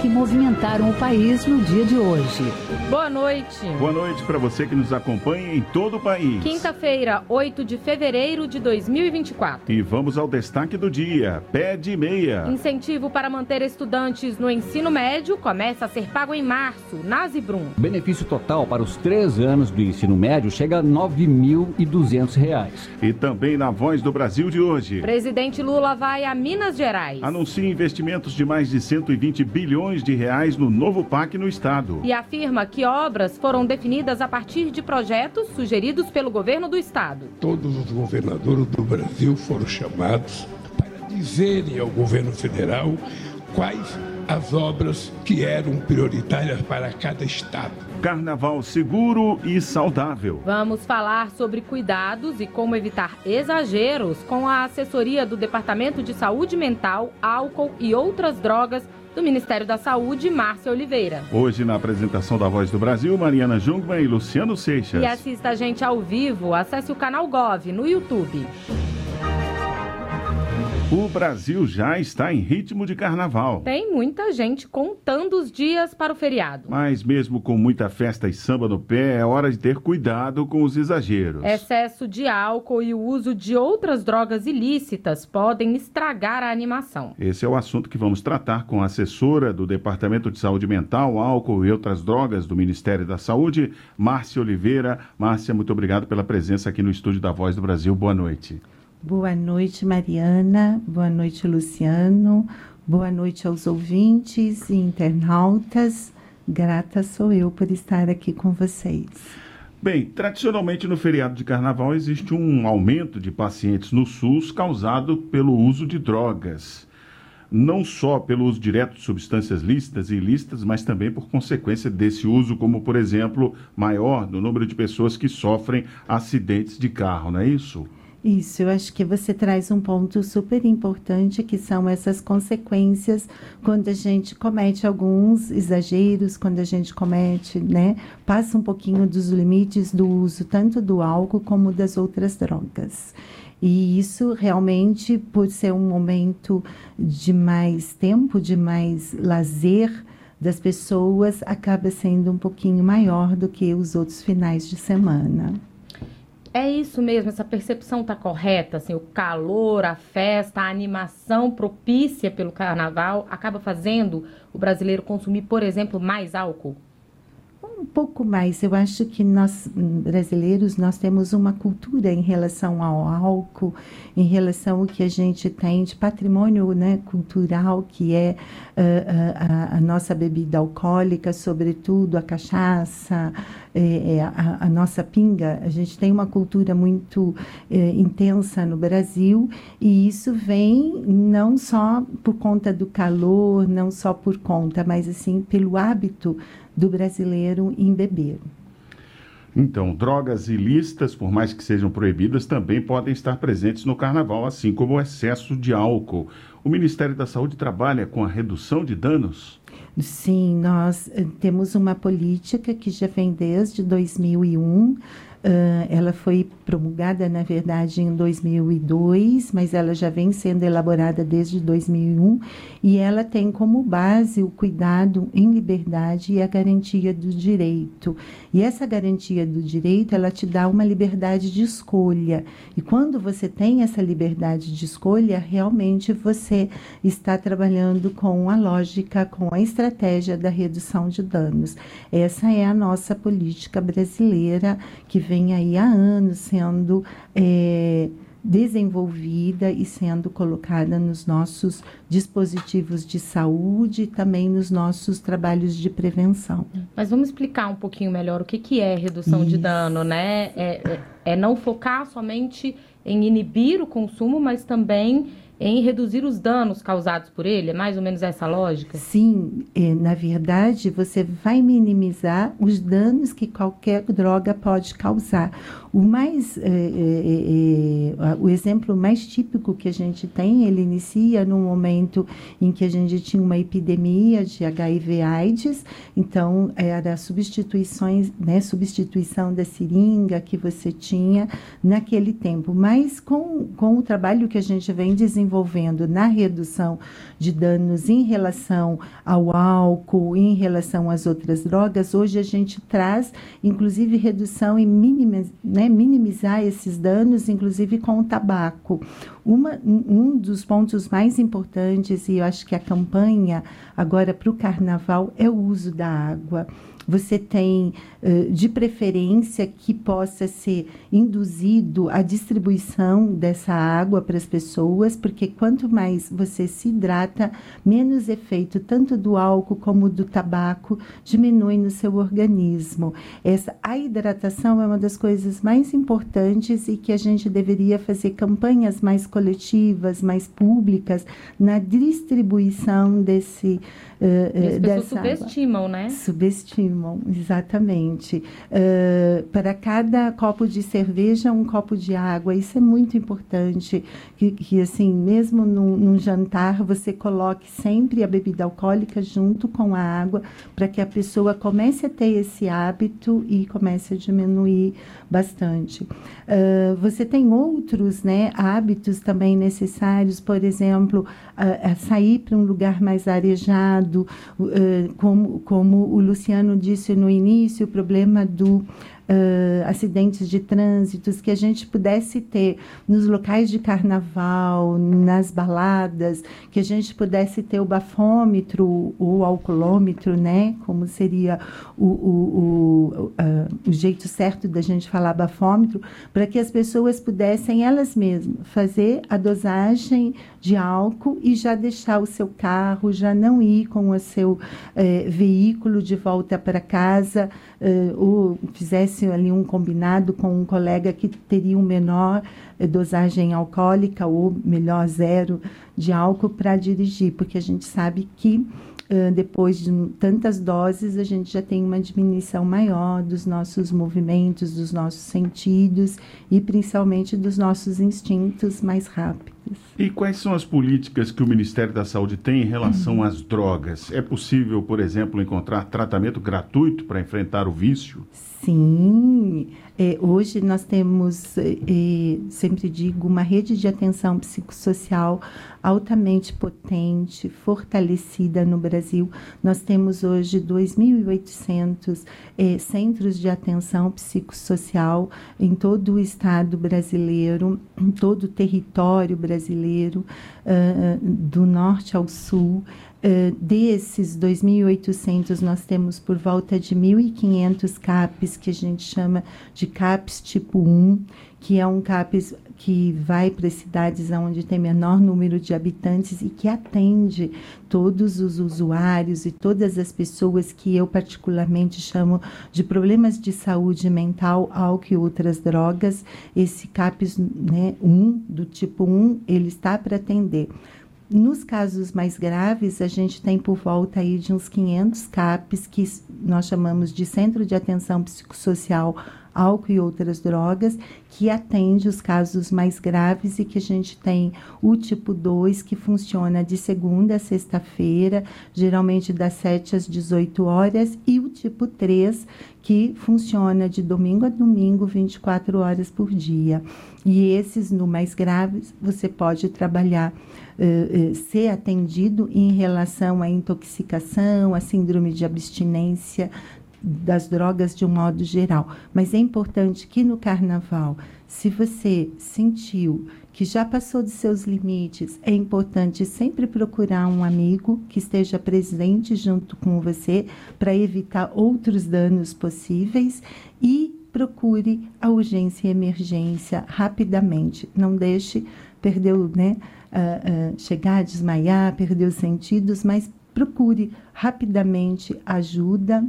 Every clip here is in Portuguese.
que movimentaram o país no dia de hoje. Boa noite. Boa noite para você que nos acompanha em todo o país. Quinta-feira, 8 de fevereiro de 2024. E vamos ao destaque do dia: pé de meia. Incentivo para manter estudantes no ensino médio começa a ser pago em março, na Zibrum. Benefício total para os três anos do ensino médio chega a R$ 9.200. E também na Voz do Brasil de hoje. Presidente Lula vai a Minas Gerais. Anuncia investimentos de mais de 120 bilhões bilhões de reais no novo PAC no estado. E afirma que obras foram definidas a partir de projetos sugeridos pelo governo do estado. Todos os governadores do Brasil foram chamados para dizerem ao governo federal quais as obras que eram prioritárias para cada estado. Carnaval seguro e saudável. Vamos falar sobre cuidados e como evitar exageros com a assessoria do Departamento de Saúde Mental, Álcool e Outras Drogas do Ministério da Saúde, Márcia Oliveira. Hoje, na apresentação da Voz do Brasil, Mariana Jungmann e Luciano Seixas. E assista a gente ao vivo, acesse o canal Gov no YouTube. O Brasil já está em ritmo de carnaval. Tem muita gente contando os dias para o feriado. Mas mesmo com muita festa e samba no pé, é hora de ter cuidado com os exageros. Excesso de álcool e o uso de outras drogas ilícitas podem estragar a animação. Esse é o assunto que vamos tratar com a assessora do Departamento de Saúde Mental, Álcool e Outras Drogas do Ministério da Saúde, Márcia Oliveira. Márcia, muito obrigado pela presença aqui no estúdio da Voz do Brasil. Boa noite. Boa noite, Mariana. Boa noite, Luciano. Boa noite aos ouvintes e internautas. Grata sou eu por estar aqui com vocês. Bem, tradicionalmente no feriado de carnaval existe um aumento de pacientes no SUS causado pelo uso de drogas. Não só pelo uso direto de substâncias lícitas e ilícitas, mas também por consequência desse uso, como, por exemplo, maior no número de pessoas que sofrem acidentes de carro, não é isso? Isso, eu acho que você traz um ponto super importante que são essas consequências quando a gente comete alguns exageros, quando a gente comete, né, passa um pouquinho dos limites do uso tanto do álcool como das outras drogas. E isso realmente, por ser um momento de mais tempo, de mais lazer das pessoas, acaba sendo um pouquinho maior do que os outros finais de semana. É isso mesmo, essa percepção está correta, assim, o calor, a festa, a animação propícia pelo carnaval acaba fazendo o brasileiro consumir, por exemplo, mais álcool? Um pouco mais. Eu acho que nós brasileiros nós temos uma cultura em relação ao álcool, em relação ao que a gente tem de patrimônio né, cultural, que é uh, a, a, nossa bebida alcoólica, sobretudo a cachaça, é, a, a, nossa pinga. A gente tem uma cultura muito é, intensa no Brasil e isso vem não só por conta do calor, não só por conta, mas assim pelo hábito do brasileiro em beber. Então, drogas ilícitas, por mais que sejam proibidas, também podem estar presentes no carnaval, assim como o excesso de álcool. O Ministério da Saúde trabalha com a redução de danos? Sim, nós eh, temos uma política que já vem desde 2001 Uh, ela foi promulgada, na verdade, em 2002, mas ela já vem sendo elaborada desde 2001 e ela tem como base o cuidado em liberdade e a garantia do direito. E essa garantia do direito, ela te dá uma liberdade de escolha. E quando você tem essa liberdade de escolha, realmente você está trabalhando com a lógica, com a estratégia da redução de danos. Essa é a nossa política brasileira que vem aí há anos sendo é, desenvolvida e sendo colocada nos nossos dispositivos de saúde e também nos nossos trabalhos de prevenção. Mas vamos explicar um pouquinho melhor o que, que é redução Isso. de dano, né? É, é, é não focar somente em inibir o consumo, mas também em reduzir os danos causados por ele? É mais ou menos essa lógica? Sim, é, na verdade, você vai minimizar os danos que qualquer droga pode causar. O mais, é, é, é, o exemplo mais típico que a gente tem, ele inicia no momento em que a gente tinha uma epidemia de HIV/AIDS, então era substituições, né, substituição da seringa que você tinha naquele tempo. Mas com, com o trabalho que a gente vem desenvolvendo na redução de danos em relação ao álcool, em relação às outras drogas, hoje a gente traz, inclusive, redução e mínima, né, né, minimizar esses danos, inclusive com o tabaco. Uma, um dos pontos mais importantes, e eu acho que a campanha agora para o carnaval, é o uso da água você tem, de preferência, que possa ser induzido a distribuição dessa água para as pessoas, porque quanto mais você se hidrata, menos efeito tanto do álcool como do tabaco diminui no seu organismo. Essa, a hidratação é uma das coisas mais importantes e que a gente deveria fazer campanhas mais coletivas, mais públicas, na distribuição desse. Uh, e as pessoas subestimam, água. né? Subestimam exatamente. Uh, para cada copo de cerveja, um copo de água. Isso é muito importante. Que, que assim, mesmo num, num, jantar, você coloque sempre a bebida alcoólica junto com a água, para que a pessoa comece a ter esse hábito e comece a diminuir bastante. Uh, você tem outros né, hábitos também necessários, por exemplo, sair para um lugar mais arejado, como, como o Luciano disse no início, o problema do uh, acidentes de trânsito que a gente pudesse ter nos locais de carnaval, nas baladas, que a gente pudesse ter o bafômetro, o alcoolômetro, né? Como seria o, o, o, uh, o jeito certo da gente falar bafômetro, para que as pessoas pudessem elas mesmas fazer a dosagem de álcool e já deixar o seu carro, já não ir com o seu veículo de volta para casa, eh, ou fizesse ali um combinado com um colega que teria um menor eh, dosagem alcoólica ou melhor zero de álcool para dirigir, porque a gente sabe que uh, depois de tantas doses a gente já tem uma diminuição maior dos nossos movimentos, dos nossos sentidos e principalmente dos nossos instintos mais rápidos. E quais são as políticas que o Ministério da Saúde tem em relação uhum. às drogas? É possível, por exemplo, encontrar tratamento gratuito para enfrentar o vício? Sim, é, hoje nós temos, é, é, sempre digo, uma rede de atenção psicossocial altamente potente, fortalecida no Brasil. Nós temos hoje 2.800 é, centros de atenção psicossocial em todo o estado brasileiro, em todo o território brasileiro, uh, do norte ao sul. Uh, desses 2.800, nós temos por volta de 1.500 CAPs, que a gente chama de CAPs tipo 1, que é um CAPs que vai para cidades onde tem menor número de habitantes e que atende todos os usuários e todas as pessoas que eu particularmente chamo de problemas de saúde mental, álcool e outras drogas. Esse CAPs né, 1, do tipo 1, ele está para atender nos casos mais graves, a gente tem por volta aí de uns 500 CAPs, que nós chamamos de Centro de Atenção Psicossocial álcool e outras drogas, que atende os casos mais graves e que a gente tem o tipo 2, que funciona de segunda a sexta-feira, geralmente das 7 às 18 horas, e o tipo 3, que funciona de domingo a domingo, 24 horas por dia. E esses, no mais graves, você pode trabalhar, uh, uh, ser atendido em relação à intoxicação, à síndrome de abstinência, das drogas de um modo geral. Mas é importante que no carnaval, se você sentiu que já passou dos seus limites, é importante sempre procurar um amigo que esteja presente junto com você para evitar outros danos possíveis e procure a urgência e emergência rapidamente. Não deixe perder, né, uh, uh, chegar a desmaiar, perder os sentidos, mas procure rapidamente ajuda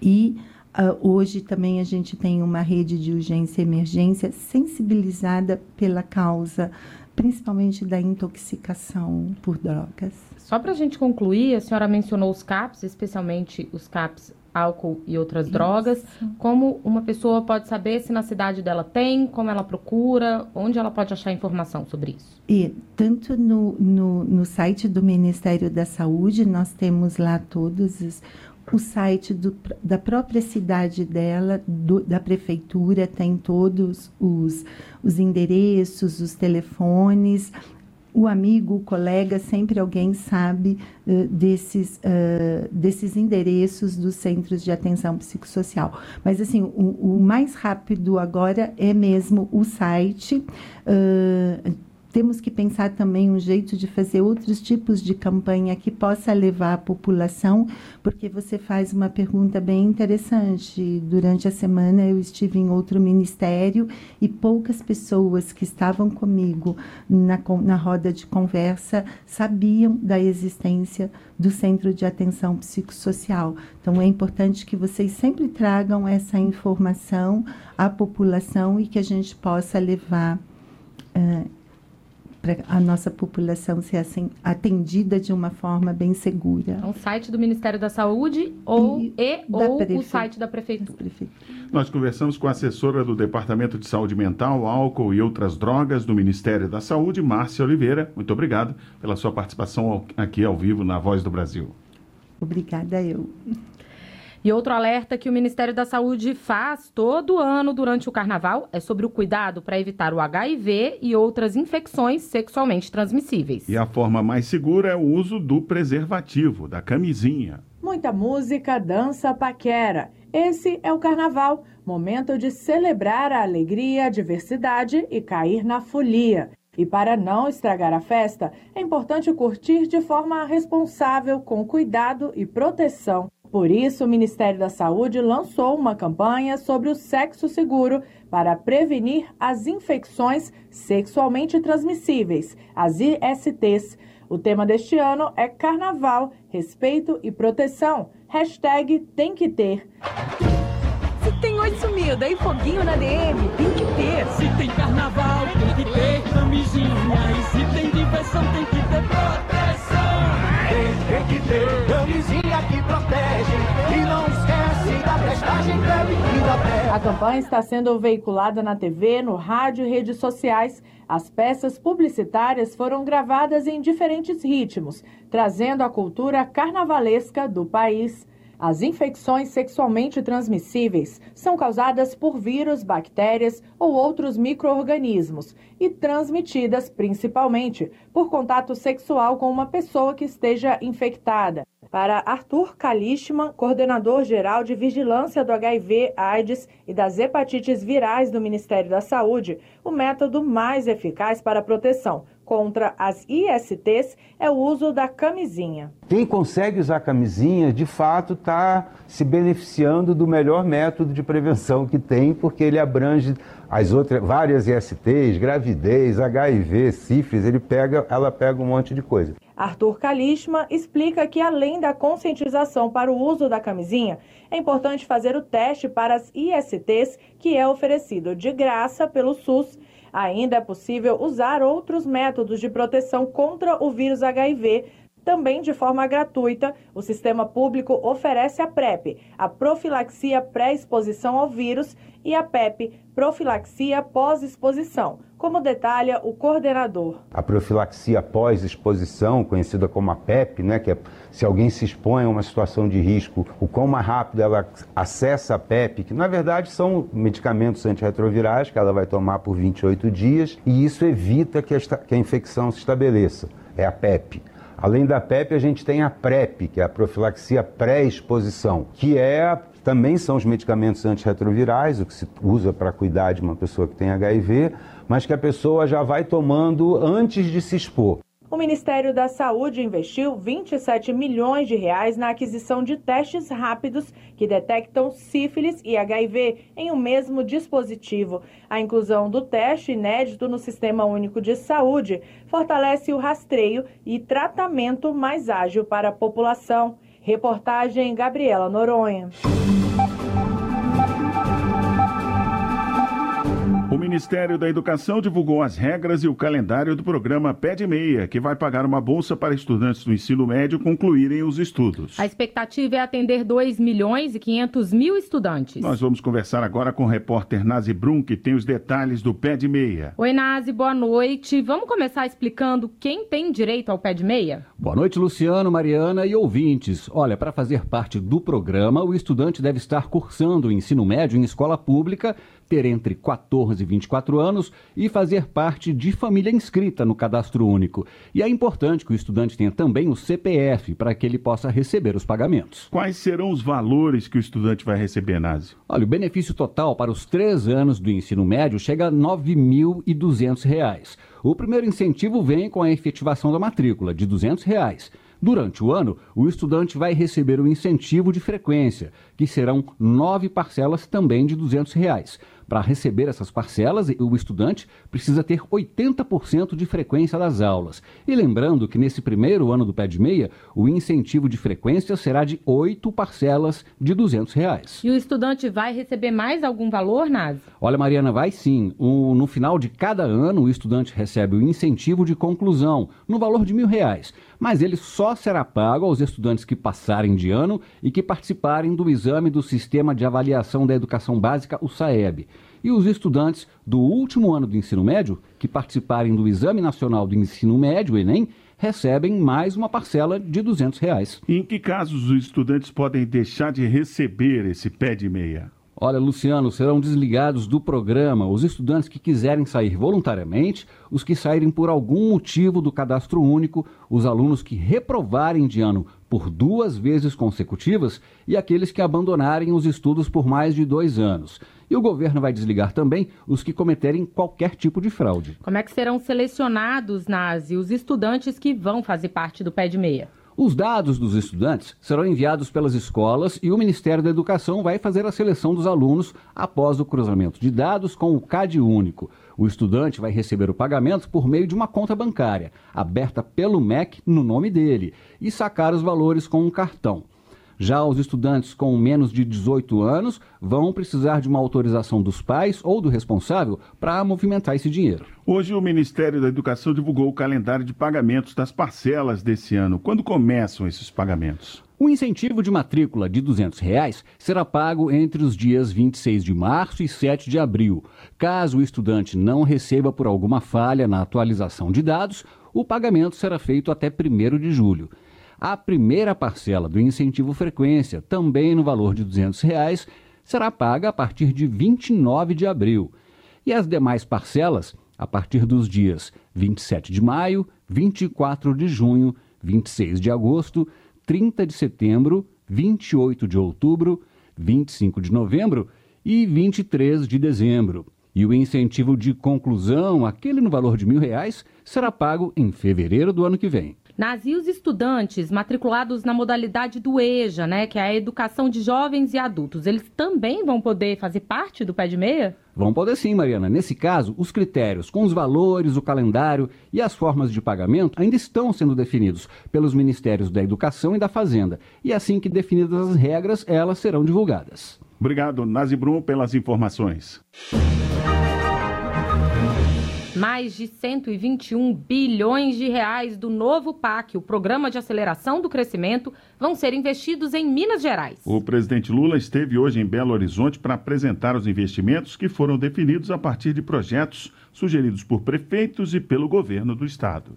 e uh, hoje também a gente tem uma rede de urgência e emergência sensibilizada pela causa principalmente da intoxicação por drogas. Só para a gente concluir, a senhora mencionou os CAPs, especialmente os CAPs álcool e outras Isso. drogas. Como uma pessoa pode saber se na cidade dela tem, como ela procura, onde ela pode achar informação sobre isso? E tanto no, no, no site do Ministério da Saúde, nós temos lá todos os, o site do, da própria cidade dela, do, da prefeitura, tem todos os, os endereços, os telefones, o amigo, o colega, sempre alguém sabe uh, desses, uh, desses endereços dos centros de atenção psicossocial. Mas, assim, o, o mais rápido agora é mesmo o site. Uh, temos que pensar também um jeito de fazer outros tipos de campanha que possa levar a população, porque você faz uma pergunta bem interessante. Durante a semana eu estive em outro ministério e poucas pessoas que estavam comigo na, na roda de conversa sabiam da existência do Centro de Atenção Psicossocial. Então é importante que vocês sempre tragam essa informação à população e que a gente possa levar uh, para a nossa população ser assim, atendida de uma forma bem segura. É um site do Ministério da Saúde ou, e, e ou o site da Prefeitura. Nós conversamos com a assessora do Departamento de Saúde Mental, Álcool e Outras Drogas do Ministério da Saúde, Márcia Oliveira. Muito obrigado pela sua participação aqui ao vivo na Voz do Brasil. Obrigada eu. E outro alerta que o Ministério da Saúde faz todo ano durante o carnaval é sobre o cuidado para evitar o HIV e outras infecções sexualmente transmissíveis. E a forma mais segura é o uso do preservativo, da camisinha. Muita música, dança, paquera. Esse é o carnaval, momento de celebrar a alegria, a diversidade e cair na folia. E para não estragar a festa, é importante curtir de forma responsável, com cuidado e proteção. Por isso, o Ministério da Saúde lançou uma campanha sobre o sexo seguro para prevenir as infecções sexualmente transmissíveis, as ISTs. O tema deste ano é Carnaval, Respeito e Proteção. Hashtag tem que ter. Se tem oi sumida e foguinho na DM, tem que ter. Se tem carnaval, tem que ter camisinha. E se tem diversão, tem que ter proteção. Tem, tem que ter camisinha protege. E não esquece da pré A campanha está sendo veiculada na TV, no rádio e redes sociais. As peças publicitárias foram gravadas em diferentes ritmos, trazendo a cultura carnavalesca do país. As infecções sexualmente transmissíveis são causadas por vírus, bactérias ou outros microorganismos e transmitidas principalmente por contato sexual com uma pessoa que esteja infectada. Para Arthur Kalishman, coordenador geral de vigilância do HIV, AIDS e das hepatites virais do Ministério da Saúde, o método mais eficaz para a proteção contra as ISTs é o uso da camisinha. Quem consegue usar camisinha, de fato, está se beneficiando do melhor método de prevenção que tem, porque ele abrange as outras várias ISTs, gravidez, HIV, sífilis, ele pega, ela pega um monte de coisa. Arthur Kalishma explica que além da conscientização para o uso da camisinha, é importante fazer o teste para as ISTs, que é oferecido de graça pelo SUS Ainda é possível usar outros métodos de proteção contra o vírus HIV também de forma gratuita, o sistema público oferece a PrEP, a profilaxia pré-exposição ao vírus, e a PEP, profilaxia pós-exposição, como detalha o coordenador. A profilaxia pós-exposição, conhecida como a PEP, né, que é se alguém se expõe a uma situação de risco, o quão mais rápido ela acessa a PEP, que na verdade são medicamentos antirretrovirais que ela vai tomar por 28 dias, e isso evita que a, que a infecção se estabeleça. É a PEP. Além da PEP, a gente tem a PrEP, que é a profilaxia pré-exposição, que é também são os medicamentos antirretrovirais, o que se usa para cuidar de uma pessoa que tem HIV, mas que a pessoa já vai tomando antes de se expor. O Ministério da Saúde investiu 27 milhões de reais na aquisição de testes rápidos que detectam sífilis e HIV em um mesmo dispositivo. A inclusão do teste inédito no Sistema Único de Saúde fortalece o rastreio e tratamento mais ágil para a população. Reportagem Gabriela Noronha. Ministério da Educação divulgou as regras e o calendário do programa Pé de Meia, que vai pagar uma bolsa para estudantes do ensino médio concluírem os estudos. A expectativa é atender 2 milhões e 500 mil estudantes. Nós vamos conversar agora com o repórter Nazi Brum, que tem os detalhes do Pé de Meia. Oi, Nazi, boa noite. Vamos começar explicando quem tem direito ao Pé de Meia? Boa noite, Luciano, Mariana e ouvintes. Olha, para fazer parte do programa, o estudante deve estar cursando o ensino médio em escola pública ter entre 14 e 24 anos e fazer parte de família inscrita no cadastro único. E é importante que o estudante tenha também o CPF para que ele possa receber os pagamentos. Quais serão os valores que o estudante vai receber, Nazi? Olha, o benefício total para os três anos do ensino médio chega a R$ 9.200. O primeiro incentivo vem com a efetivação da matrícula, de 200 reais. Durante o ano, o estudante vai receber o incentivo de frequência, que serão nove parcelas também de 200 reais. Para receber essas parcelas, o estudante precisa ter 80% de frequência das aulas. E lembrando que nesse primeiro ano do pé de meia, o incentivo de frequência será de oito parcelas de 200 reais. E o estudante vai receber mais algum valor, Nazi? Olha, Mariana, vai sim. O, no final de cada ano, o estudante recebe o incentivo de conclusão, no valor de mil reais. Mas ele só será pago aos estudantes que passarem de ano e que participarem do exame do Sistema de Avaliação da Educação Básica, o SAEB. E os estudantes do último ano do ensino médio, que participarem do Exame Nacional do Ensino Médio, Enem, recebem mais uma parcela de 200 reais. Em que casos os estudantes podem deixar de receber esse pé de meia? Olha, Luciano, serão desligados do programa os estudantes que quiserem sair voluntariamente, os que saírem por algum motivo do cadastro único, os alunos que reprovarem de ano por duas vezes consecutivas e aqueles que abandonarem os estudos por mais de dois anos. E o governo vai desligar também os que cometerem qualquer tipo de fraude. Como é que serão selecionados, Nazi, os estudantes que vão fazer parte do pé de meia? Os dados dos estudantes serão enviados pelas escolas e o Ministério da Educação vai fazer a seleção dos alunos após o cruzamento de dados com o CAD único. O estudante vai receber o pagamento por meio de uma conta bancária, aberta pelo MEC no nome dele, e sacar os valores com um cartão. Já os estudantes com menos de 18 anos vão precisar de uma autorização dos pais ou do responsável para movimentar esse dinheiro. Hoje, o Ministério da Educação divulgou o calendário de pagamentos das parcelas desse ano. Quando começam esses pagamentos? O incentivo de matrícula de 200 reais será pago entre os dias 26 de março e 7 de abril. Caso o estudante não receba por alguma falha na atualização de dados, o pagamento será feito até 1 de julho. A primeira parcela do incentivo frequência, também no valor de 200 reais, será paga a partir de 29 de abril. E as demais parcelas, a partir dos dias 27 de maio, 24 de junho, 26 de agosto, 30 de setembro, 28 de outubro, 25 de novembro e 23 de dezembro. E o incentivo de conclusão, aquele no valor de mil reais, será pago em fevereiro do ano que vem. Nas e os estudantes matriculados na modalidade do EJA, né, que é a educação de jovens e adultos, eles também vão poder fazer parte do pé de meia? Vão poder sim, Mariana. Nesse caso, os critérios com os valores, o calendário e as formas de pagamento ainda estão sendo definidos pelos Ministérios da Educação e da Fazenda. E assim que definidas as regras, elas serão divulgadas. Obrigado, Nazi Brum, pelas informações. Mais de 121 bilhões de reais do novo PAC, o Programa de Aceleração do Crescimento, vão ser investidos em Minas Gerais. O presidente Lula esteve hoje em Belo Horizonte para apresentar os investimentos que foram definidos a partir de projetos sugeridos por prefeitos e pelo governo do estado.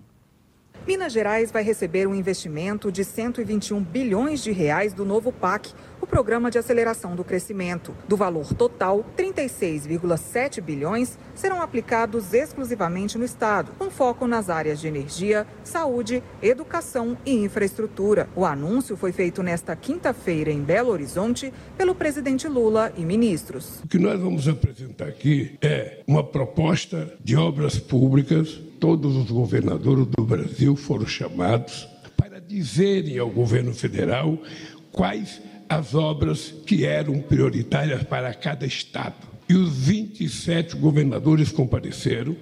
Minas Gerais vai receber um investimento de 121 bilhões de reais do novo PAC, o Programa de Aceleração do Crescimento. Do valor total, 36,7 bilhões serão aplicados exclusivamente no estado, com foco nas áreas de energia, saúde, educação e infraestrutura. O anúncio foi feito nesta quinta-feira em Belo Horizonte pelo presidente Lula e ministros. O que nós vamos apresentar aqui é uma proposta de obras públicas todos os governadores do Brasil foram chamados para dizerem ao governo federal quais as obras que eram prioritárias para cada estado. e os 27 governadores compareceram,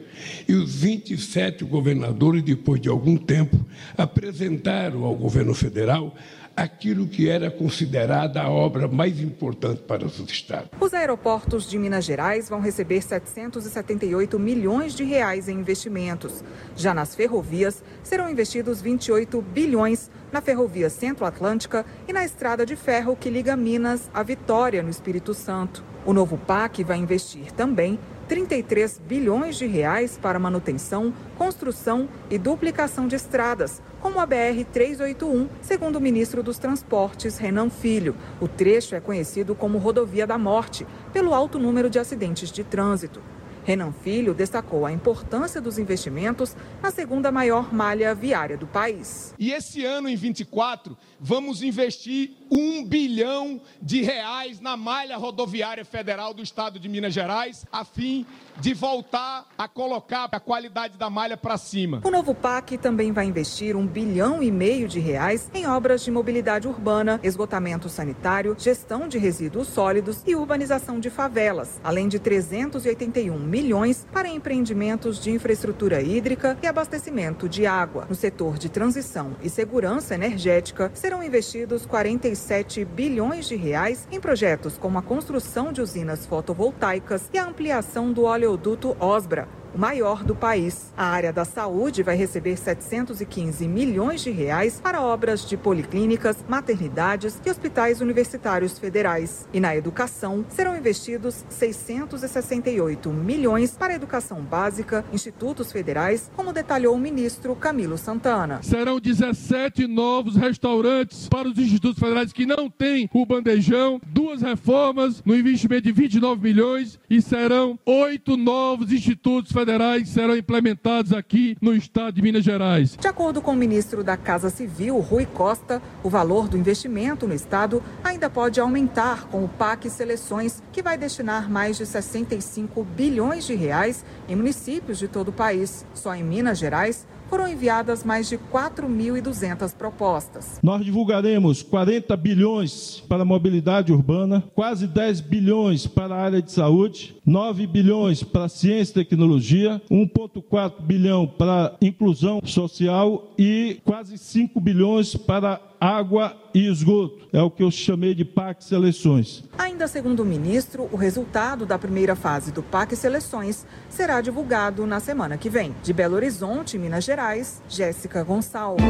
e os 27 governadores, depois de algum tempo, apresentaram ao governo federal aquilo que era considerada a obra mais importante para os estados. Os aeroportos de Minas Gerais vão receber 778 milhões de reais em investimentos. Já nas ferrovias, serão investidos 28 bilhões na ferrovia Centro-Atlântica e na estrada de ferro que liga Minas a Vitória, no Espírito Santo. O novo PAC vai investir também 33 bilhões de reais para manutenção, construção e duplicação de estradas, como a BR-381, segundo o ministro dos Transportes, Renan Filho. O trecho é conhecido como Rodovia da Morte, pelo alto número de acidentes de trânsito. Renan Filho destacou a importância dos investimentos na segunda maior malha viária do país. E esse ano, em 24, vamos investir um bilhão de reais na malha rodoviária federal do estado de Minas Gerais, a fim de voltar a colocar a qualidade da malha para cima. O novo PAC também vai investir um bilhão e meio de reais em obras de mobilidade urbana, esgotamento sanitário, gestão de resíduos sólidos e urbanização de favelas, além de 381 milhões para empreendimentos de infraestrutura hídrica e abastecimento de água. No setor de transição e segurança energética, serão investidos 47 bilhões de reais em projetos como a construção de usinas fotovoltaicas e a ampliação do oleoduto Osbra, maior do país. A área da saúde vai receber 715 milhões de reais para obras de policlínicas, maternidades e hospitais universitários federais. E na educação serão investidos 668 milhões para educação básica, institutos federais, como detalhou o ministro Camilo Santana. Serão 17 novos restaurantes para os institutos federais que não têm o bandejão, duas reformas no investimento de 29 milhões e serão oito novos institutos federais federais serão implementados aqui no estado de Minas Gerais. De acordo com o ministro da Casa Civil, Rui Costa, o valor do investimento no estado ainda pode aumentar com o PAC Seleções, que vai destinar mais de 65 bilhões de reais em municípios de todo o país. Só em Minas Gerais, foram enviadas mais de 4.200 propostas. Nós divulgaremos 40 bilhões para a mobilidade urbana, quase 10 bilhões para a área de saúde, 9 bilhões para ciência e tecnologia, 1,4 bilhão para inclusão social e quase 5 bilhões para água e esgoto. É o que eu chamei de PAC Seleções. Ainda segundo o ministro, o resultado da primeira fase do PAC Seleções será divulgado na semana que vem. De Belo Horizonte, Minas Gerais, Jéssica Gonçalves.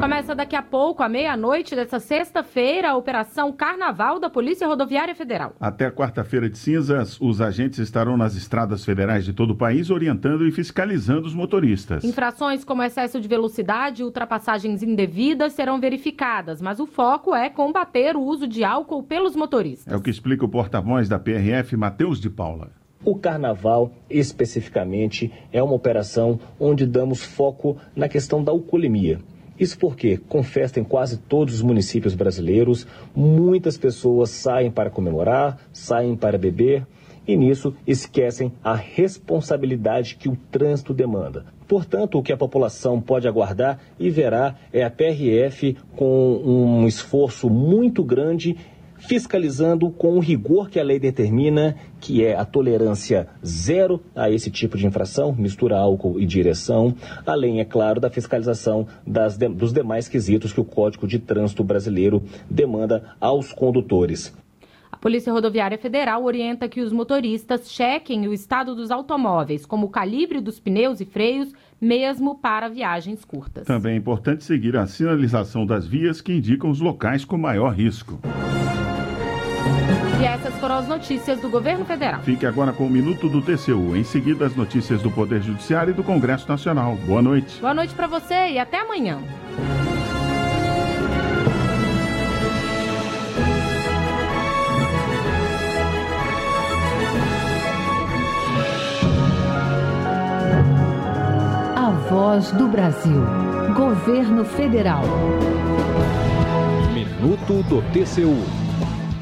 Começa daqui a pouco, à meia-noite dessa sexta-feira, a Operação Carnaval da Polícia Rodoviária Federal. Até quarta-feira de cinzas, os agentes estarão nas estradas federais de todo o país orientando e fiscalizando os motoristas. Infrações como excesso de velocidade ultrapassagens indevidas serão verificadas, mas o foco é combater o uso de álcool pelos motoristas. É o que explica o porta-voz da PRF, Matheus de Paula. O carnaval, especificamente, é uma operação onde damos foco na questão da alcoolemia. Isso porque, com festa em quase todos os municípios brasileiros, muitas pessoas saem para comemorar, saem para beber e nisso esquecem a responsabilidade que o trânsito demanda. Portanto, o que a população pode aguardar e verá é a PRF com um esforço muito grande fiscalizando com o rigor que a lei determina, que é a tolerância zero a esse tipo de infração, mistura álcool e direção, além, é claro, da fiscalização das, dos demais quesitos que o Código de Trânsito Brasileiro demanda aos condutores. A Polícia Rodoviária Federal orienta que os motoristas chequem o estado dos automóveis, como o calibre dos pneus e freios, mesmo para viagens curtas. Também é importante seguir a sinalização das vias que indicam os locais com maior risco. E essas foram as notícias do governo federal. Fique agora com o Minuto do TCU. Em seguida, as notícias do Poder Judiciário e do Congresso Nacional. Boa noite. Boa noite para você e até amanhã. Voz do Brasil. Governo Federal. Minuto do TCU.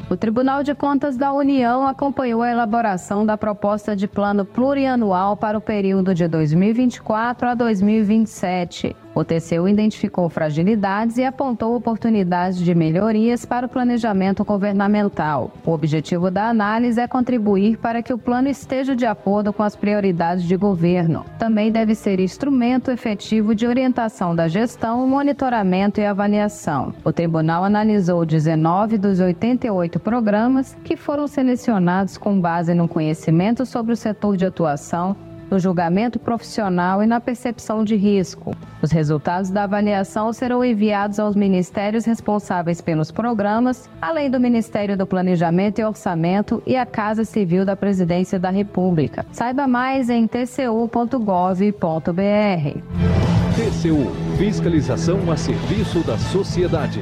O Tribunal de Contas da União acompanhou a elaboração da proposta de plano plurianual para o período de 2024 a 2027. O TCU identificou fragilidades e apontou oportunidades de melhorias para o planejamento governamental. O objetivo da análise é contribuir para que o plano esteja de acordo com as prioridades de governo. Também deve ser instrumento efetivo de orientação da gestão, monitoramento e avaliação. O tribunal analisou 19 dos 88 programas que foram selecionados com base no conhecimento sobre o setor de atuação no julgamento profissional e na percepção de risco. Os resultados da avaliação serão enviados aos ministérios responsáveis pelos programas, além do Ministério do Planejamento e Orçamento e a Casa Civil da Presidência da República. Saiba mais em tcu.gov.br. TCU Fiscalização a serviço da sociedade.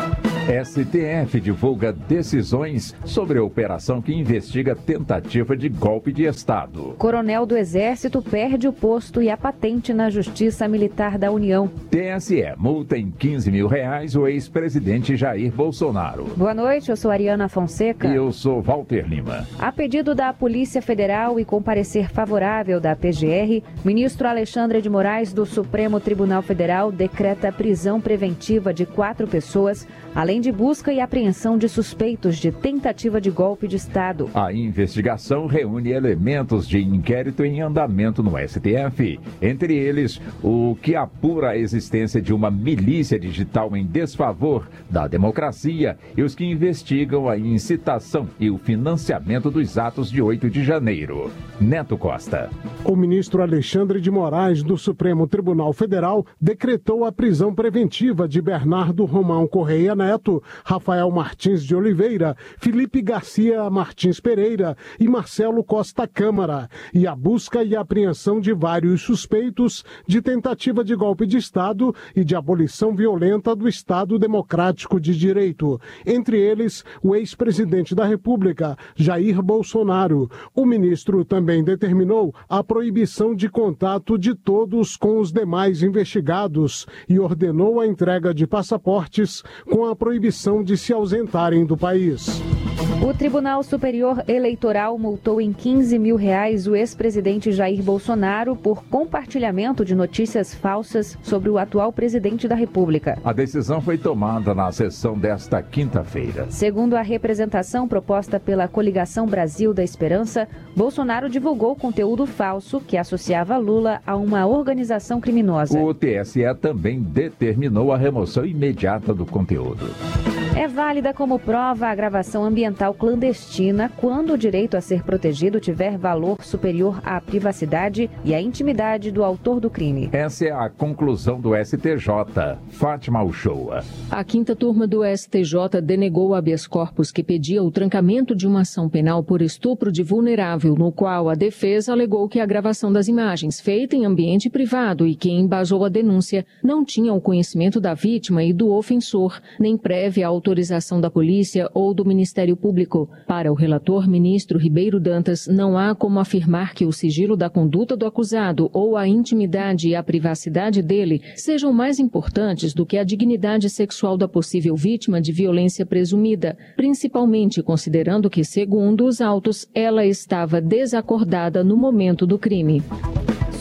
STF divulga decisões sobre a operação que investiga tentativa de golpe de Estado. Coronel do Exército perde o posto e a patente na Justiça Militar da União. TSE multa em 15 mil reais o ex-presidente Jair Bolsonaro. Boa noite, eu sou Ariana Fonseca. E eu sou Walter Lima. A pedido da Polícia Federal e com parecer favorável da PGR, ministro Alexandre de Moraes do Supremo Tribunal Federal decreta prisão preventiva de quatro pessoas além de busca e apreensão de suspeitos de tentativa de golpe de Estado. A investigação reúne elementos de inquérito em andamento no STF, entre eles o que apura a existência de uma milícia digital em desfavor da democracia e os que investigam a incitação e o financiamento dos atos de 8 de janeiro. Neto Costa. O ministro Alexandre de Moraes, do Supremo Tribunal Federal, decretou a prisão preventiva de Bernardo Romão Correia Neto, Rafael Martins de Oliveira, Felipe Garcia Martins Pereira e Marcelo Costa Câmara, e a busca e apreensão de vários suspeitos de tentativa de golpe de Estado e de abolição violenta do Estado Democrático de Direito, entre eles o ex-presidente da República, Jair Bolsonaro. O ministro também determinou a proibição de contato de todos com os demais investigados e ordenou a entrega de passaportes com a a proibição de se ausentarem do país. O Tribunal Superior Eleitoral multou em 15 mil reais o ex-presidente Jair Bolsonaro por compartilhamento de notícias falsas sobre o atual presidente da República. A decisão foi tomada na sessão desta quinta-feira. Segundo a representação proposta pela Coligação Brasil da Esperança, Bolsonaro divulgou conteúdo falso que associava Lula a uma organização criminosa. O TSE também determinou a remoção imediata do conteúdo. É válida como prova a gravação ambiental clandestina quando o direito a ser protegido tiver valor superior à privacidade e à intimidade do autor do crime. Essa é a conclusão do STJ. Fátima Uchoa. A quinta turma do STJ denegou o habeas corpus que pedia o trancamento de uma ação penal por estupro de vulnerável, no qual a defesa alegou que a gravação das imagens feita em ambiente privado e quem embasou a denúncia não tinha o conhecimento da vítima e do ofensor, nem prévia autorização da polícia ou do Ministério Público. Para o relator ministro Ribeiro Dantas, não há como afirmar que o sigilo da conduta do acusado ou a intimidade e a privacidade dele sejam mais importantes do que a dignidade sexual da possível vítima de violência presumida, principalmente considerando que, segundo os autos, ela estava desacordada no momento do crime.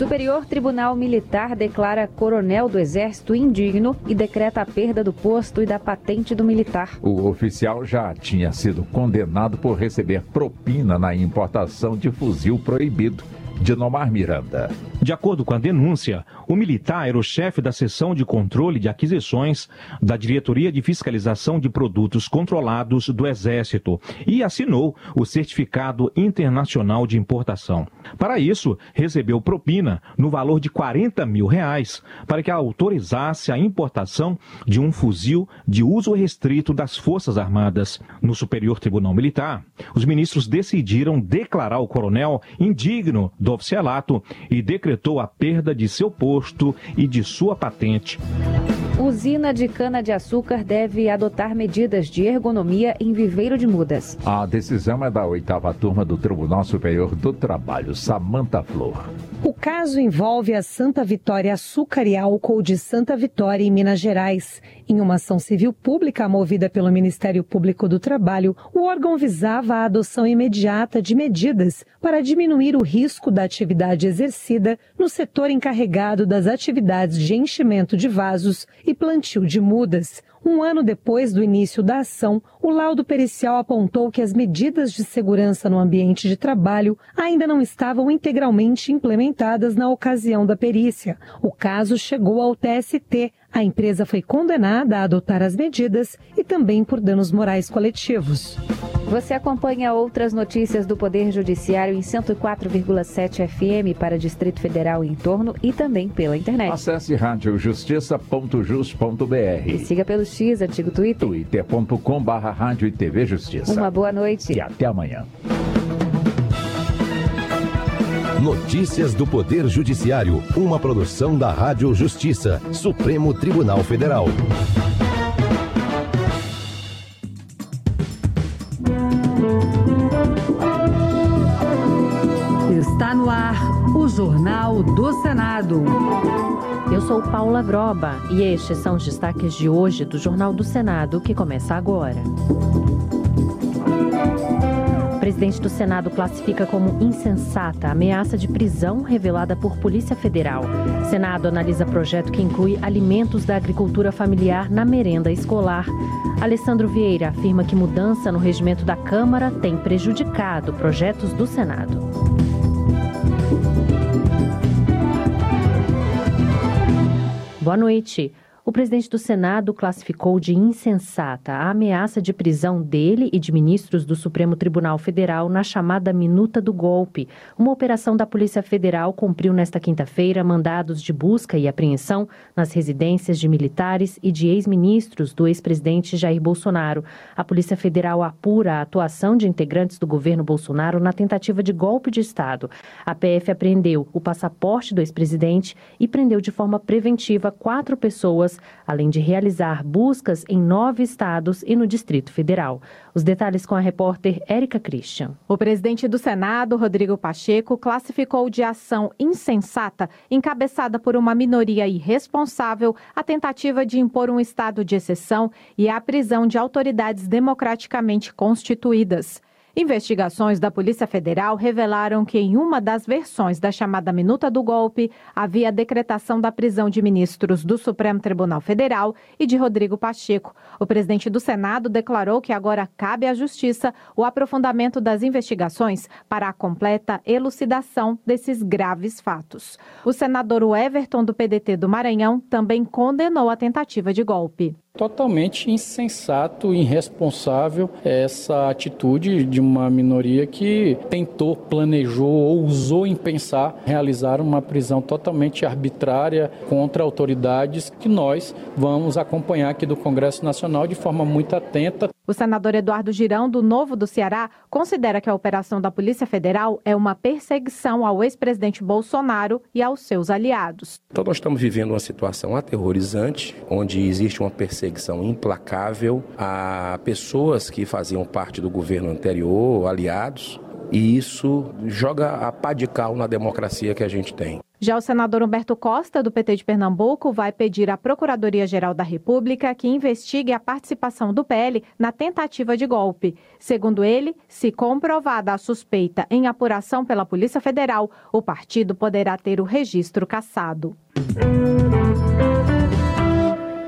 Superior Tribunal Militar declara coronel do Exército indigno e decreta a perda do posto e da patente do militar. O oficial já tinha sido condenado por receber propina na importação de fuzil proibido de Nomar Miranda. De acordo com a denúncia, o militar era o chefe da seção de controle de aquisições da Diretoria de Fiscalização de Produtos Controlados do Exército e assinou o Certificado Internacional de Importação. Para isso, recebeu propina no valor de 40 mil reais para que autorizasse a importação de um fuzil de uso restrito das Forças Armadas. No Superior Tribunal Militar, os ministros decidiram declarar o coronel indigno do oficialato e decretou a perda de seu posto e de sua patente. Usina de cana-de-açúcar deve adotar medidas de ergonomia em viveiro de mudas. A decisão é da oitava turma do Tribunal Superior do Trabalho, Samanta Flor. O caso envolve a Santa Vitória Açúcar e Álcool de Santa Vitória, em Minas Gerais. Em uma ação civil pública movida pelo Ministério Público do Trabalho, o órgão visava a adoção imediata de medidas para diminuir o risco da atividade exercida no setor encarregado das atividades de enchimento de vasos e plantio de mudas. Um ano depois do início da ação, o laudo pericial apontou que as medidas de segurança no ambiente de trabalho ainda não estavam integralmente implementadas na ocasião da perícia. O caso chegou ao TST. A empresa foi condenada a adotar as medidas e também por danos morais coletivos. Você acompanha outras notícias do Poder Judiciário em 104,7 FM para Distrito Federal e em torno e também pela internet. Acesse radiojustiça.jus.br e siga pelo X, antigo Twitter. twitter.com barra rádio e TV Justiça. Uma boa noite. E até amanhã. Notícias do Poder Judiciário, uma produção da Rádio Justiça, Supremo Tribunal Federal. Jornal do Senado. Eu sou Paula Groba e estes são os destaques de hoje do Jornal do Senado que começa agora. O presidente do Senado classifica como insensata a ameaça de prisão revelada por Polícia Federal. Senado analisa projeto que inclui alimentos da agricultura familiar na merenda escolar. Alessandro Vieira afirma que mudança no regimento da Câmara tem prejudicado projetos do Senado. Boa noite. O presidente do Senado classificou de insensata a ameaça de prisão dele e de ministros do Supremo Tribunal Federal na chamada Minuta do Golpe. Uma operação da Polícia Federal cumpriu nesta quinta-feira mandados de busca e apreensão nas residências de militares e de ex-ministros do ex-presidente Jair Bolsonaro. A Polícia Federal apura a atuação de integrantes do governo Bolsonaro na tentativa de golpe de Estado. A PF apreendeu o passaporte do ex-presidente e prendeu de forma preventiva quatro pessoas além de realizar buscas em nove estados e no Distrito Federal. Os detalhes com a repórter Érica Christian. O presidente do Senado, Rodrigo Pacheco, classificou de ação insensata, encabeçada por uma minoria irresponsável, a tentativa de impor um estado de exceção e a prisão de autoridades democraticamente constituídas. Investigações da Polícia Federal revelaram que, em uma das versões da chamada Minuta do Golpe, havia a decretação da prisão de ministros do Supremo Tribunal Federal e de Rodrigo Pacheco. O presidente do Senado declarou que agora cabe à Justiça o aprofundamento das investigações para a completa elucidação desses graves fatos. O senador Everton, do PDT do Maranhão, também condenou a tentativa de golpe. Totalmente insensato e irresponsável essa atitude de uma minoria que tentou, planejou ou usou em pensar realizar uma prisão totalmente arbitrária contra autoridades que nós vamos acompanhar aqui do Congresso Nacional de forma muito atenta. O senador Eduardo Girão, do Novo do Ceará, considera que a operação da Polícia Federal é uma perseguição ao ex-presidente Bolsonaro e aos seus aliados. Então, nós estamos vivendo uma situação aterrorizante, onde existe uma perseguição implacável a pessoas que faziam parte do governo anterior, aliados, e isso joga a pá de cal na democracia que a gente tem. Já o senador Humberto Costa, do PT de Pernambuco, vai pedir à Procuradoria-Geral da República que investigue a participação do PL na tentativa de golpe. Segundo ele, se comprovada a suspeita em apuração pela Polícia Federal, o partido poderá ter o registro cassado.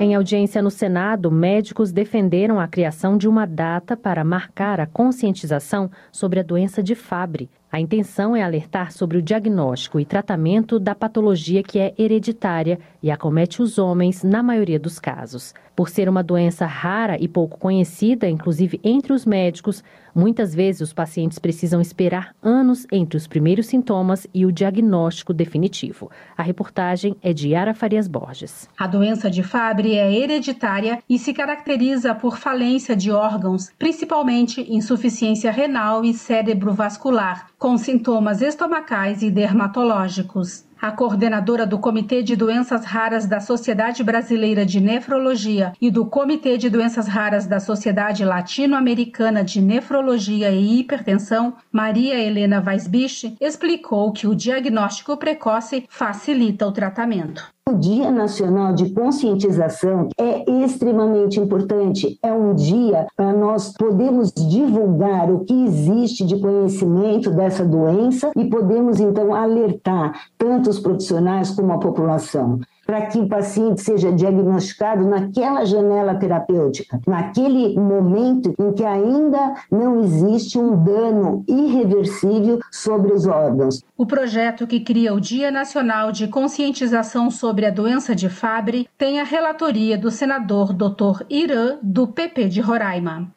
Em audiência no Senado, médicos defenderam a criação de uma data para marcar a conscientização sobre a doença de Fabry. A intenção é alertar sobre o diagnóstico e tratamento da patologia que é hereditária e acomete os homens na maioria dos casos. Por ser uma doença rara e pouco conhecida, inclusive entre os médicos, muitas vezes os pacientes precisam esperar anos entre os primeiros sintomas e o diagnóstico definitivo. A reportagem é de Yara Farias Borges. A doença de Fabry é hereditária e se caracteriza por falência de órgãos, principalmente insuficiência renal e cérebro vascular, com sintomas estomacais e dermatológicos. A coordenadora do Comitê de Doenças Raras da Sociedade Brasileira de Nefrologia e do Comitê de Doenças Raras da Sociedade Latino-Americana de Nefrologia e Hipertensão, Maria Helena Weisbich, explicou que o diagnóstico precoce facilita o tratamento. O Dia Nacional de Conscientização é extremamente importante. É um dia para nós podermos divulgar o que existe de conhecimento dessa doença e podemos então alertar tanto os profissionais como a população para que o paciente seja diagnosticado naquela janela terapêutica, naquele momento em que ainda não existe um dano irreversível sobre os órgãos. O projeto que cria o Dia Nacional de Conscientização sobre a Doença de Fabry tem a relatoria do senador Dr. Irã, do PP de Roraima.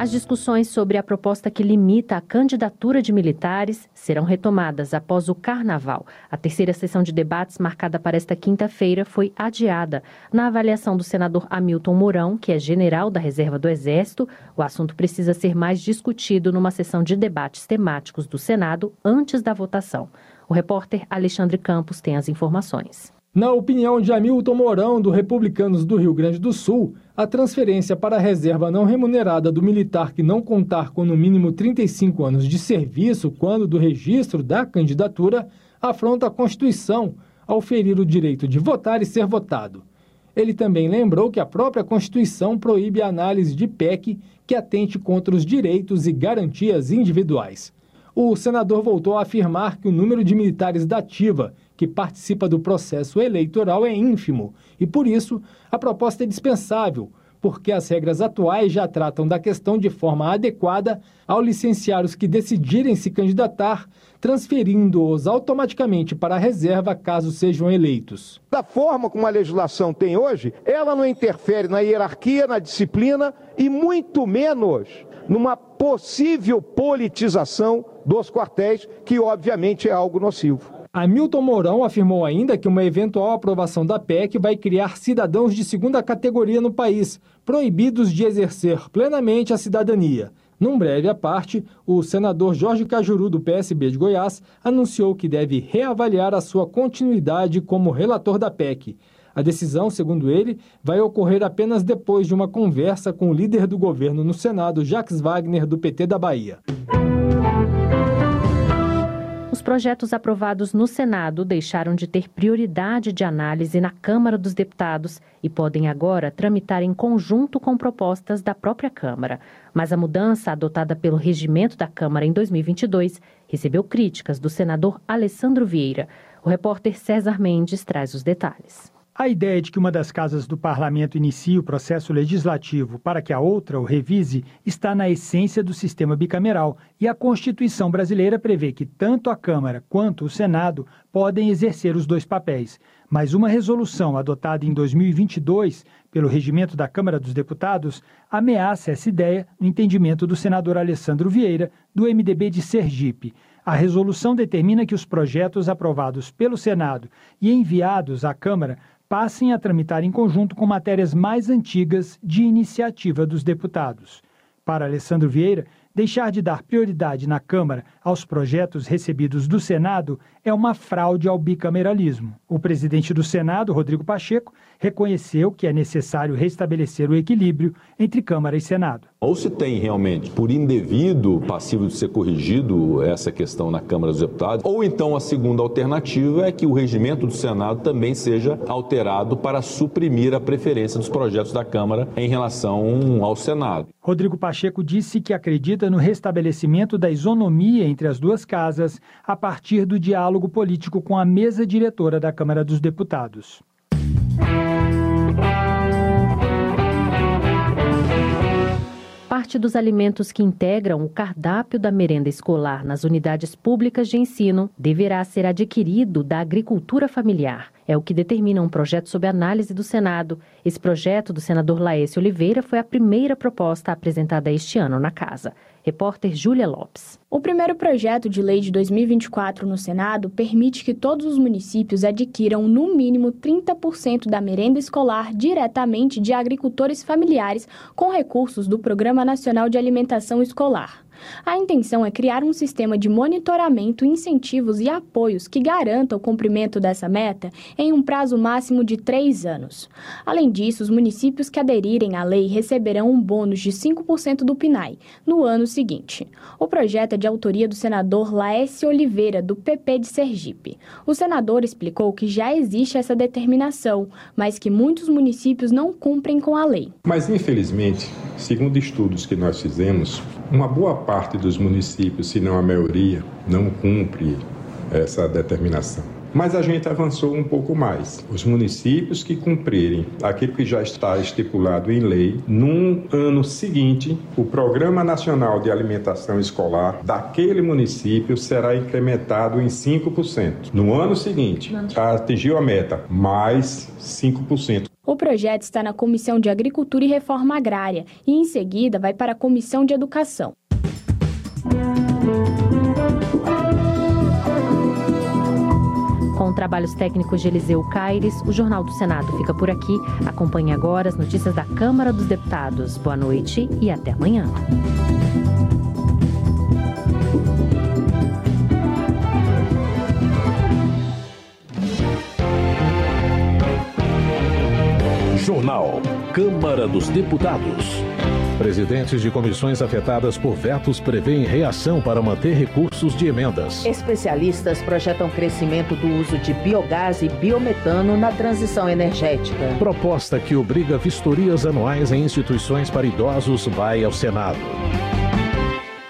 As discussões sobre a proposta que limita a candidatura de militares serão retomadas após o Carnaval. A terceira sessão de debates, marcada para esta quinta-feira, foi adiada. Na avaliação do senador Hamilton Mourão, que é general da Reserva do Exército, o assunto precisa ser mais discutido numa sessão de debates temáticos do Senado antes da votação. O repórter Alexandre Campos tem as informações. Na opinião de Hamilton Mourão, do Republicanos do Rio Grande do Sul, a transferência para a reserva não remunerada do militar que não contar com no mínimo 35 anos de serviço quando do registro da candidatura afronta a Constituição ao ferir o direito de votar e ser votado. Ele também lembrou que a própria Constituição proíbe a análise de PEC que atente contra os direitos e garantias individuais. O senador voltou a afirmar que o número de militares da ativa que participa do processo eleitoral é ínfimo e, por isso, a proposta é dispensável, porque as regras atuais já tratam da questão de forma adequada ao licenciar os que decidirem se candidatar, transferindo-os automaticamente para a reserva caso sejam eleitos. Da forma como a legislação tem hoje, ela não interfere na hierarquia, na disciplina e muito menos numa possível politização dos quartéis, que obviamente é algo nocivo. Hamilton Mourão afirmou ainda que uma eventual aprovação da PEC vai criar cidadãos de segunda categoria no país, proibidos de exercer plenamente a cidadania. Num breve à parte, o senador Jorge Cajuru, do PSB de Goiás, anunciou que deve reavaliar a sua continuidade como relator da PEC. A decisão, segundo ele, vai ocorrer apenas depois de uma conversa com o líder do governo no Senado, Jacques Wagner, do PT da Bahia. Os projetos aprovados no Senado deixaram de ter prioridade de análise na Câmara dos Deputados e podem agora tramitar em conjunto com propostas da própria Câmara. Mas a mudança adotada pelo regimento da Câmara em 2022 recebeu críticas do senador Alessandro Vieira. O repórter César Mendes traz os detalhes. A ideia de que uma das casas do parlamento inicie o processo legislativo para que a outra o revise está na essência do sistema bicameral e a Constituição brasileira prevê que tanto a Câmara quanto o Senado podem exercer os dois papéis. Mas uma resolução adotada em 2022 pelo regimento da Câmara dos Deputados ameaça essa ideia no entendimento do senador Alessandro Vieira, do MDB de Sergipe. A resolução determina que os projetos aprovados pelo Senado e enviados à Câmara passem a tramitar em conjunto com matérias mais antigas de iniciativa dos deputados. Para Alessandro Vieira, deixar de dar prioridade na Câmara aos projetos recebidos do Senado é uma fraude ao bicameralismo. O presidente do Senado, Rodrigo Pacheco, reconheceu que é necessário restabelecer o equilíbrio entre Câmara e Senado. Ou se tem realmente, por indevido, passivo de ser corrigido essa questão na Câmara dos Deputados, ou então a segunda alternativa é que o regimento do Senado também seja alterado para suprimir a preferência dos projetos da Câmara em relação ao Senado. Rodrigo Pacheco disse que acredita no restabelecimento da isonomia entre as duas casas a partir do diálogo político com a mesa diretora da Câmara dos Deputados. Parte dos alimentos que integram o cardápio da merenda escolar nas unidades públicas de ensino deverá ser adquirido da agricultura familiar. É o que determina um projeto sob análise do Senado. Esse projeto do senador Laércio Oliveira foi a primeira proposta apresentada este ano na casa. Repórter Júlia Lopes. O primeiro projeto de lei de 2024 no Senado permite que todos os municípios adquiram no mínimo 30% da merenda escolar diretamente de agricultores familiares com recursos do Programa Nacional de Alimentação Escolar. A intenção é criar um sistema de monitoramento, incentivos e apoios que garanta o cumprimento dessa meta em um prazo máximo de três anos. Além disso, os municípios que aderirem à lei receberão um bônus de 5% do PNAE no ano seguinte. O projeto é de autoria do senador Laércio Oliveira, do PP de Sergipe. O senador explicou que já existe essa determinação, mas que muitos municípios não cumprem com a lei. Mas, infelizmente, segundo estudos que nós fizemos, uma boa parte dos municípios, se não a maioria, não cumpre essa determinação. Mas a gente avançou um pouco mais. Os municípios que cumprirem aquilo que já está estipulado em lei, num ano seguinte, o Programa Nacional de Alimentação Escolar daquele município será incrementado em 5%. No ano seguinte, atingiu a meta, mais 5%. O projeto está na Comissão de Agricultura e Reforma Agrária e, em seguida, vai para a Comissão de Educação. Com trabalhos técnicos de Eliseu Caires, o Jornal do Senado fica por aqui. Acompanhe agora as notícias da Câmara dos Deputados. Boa noite e até amanhã. Jornal. Câmara dos Deputados. Presidentes de comissões afetadas por vetos prevêem reação para manter recursos de emendas. Especialistas projetam crescimento do uso de biogás e biometano na transição energética. Proposta que obriga vistorias anuais em instituições para idosos vai ao Senado.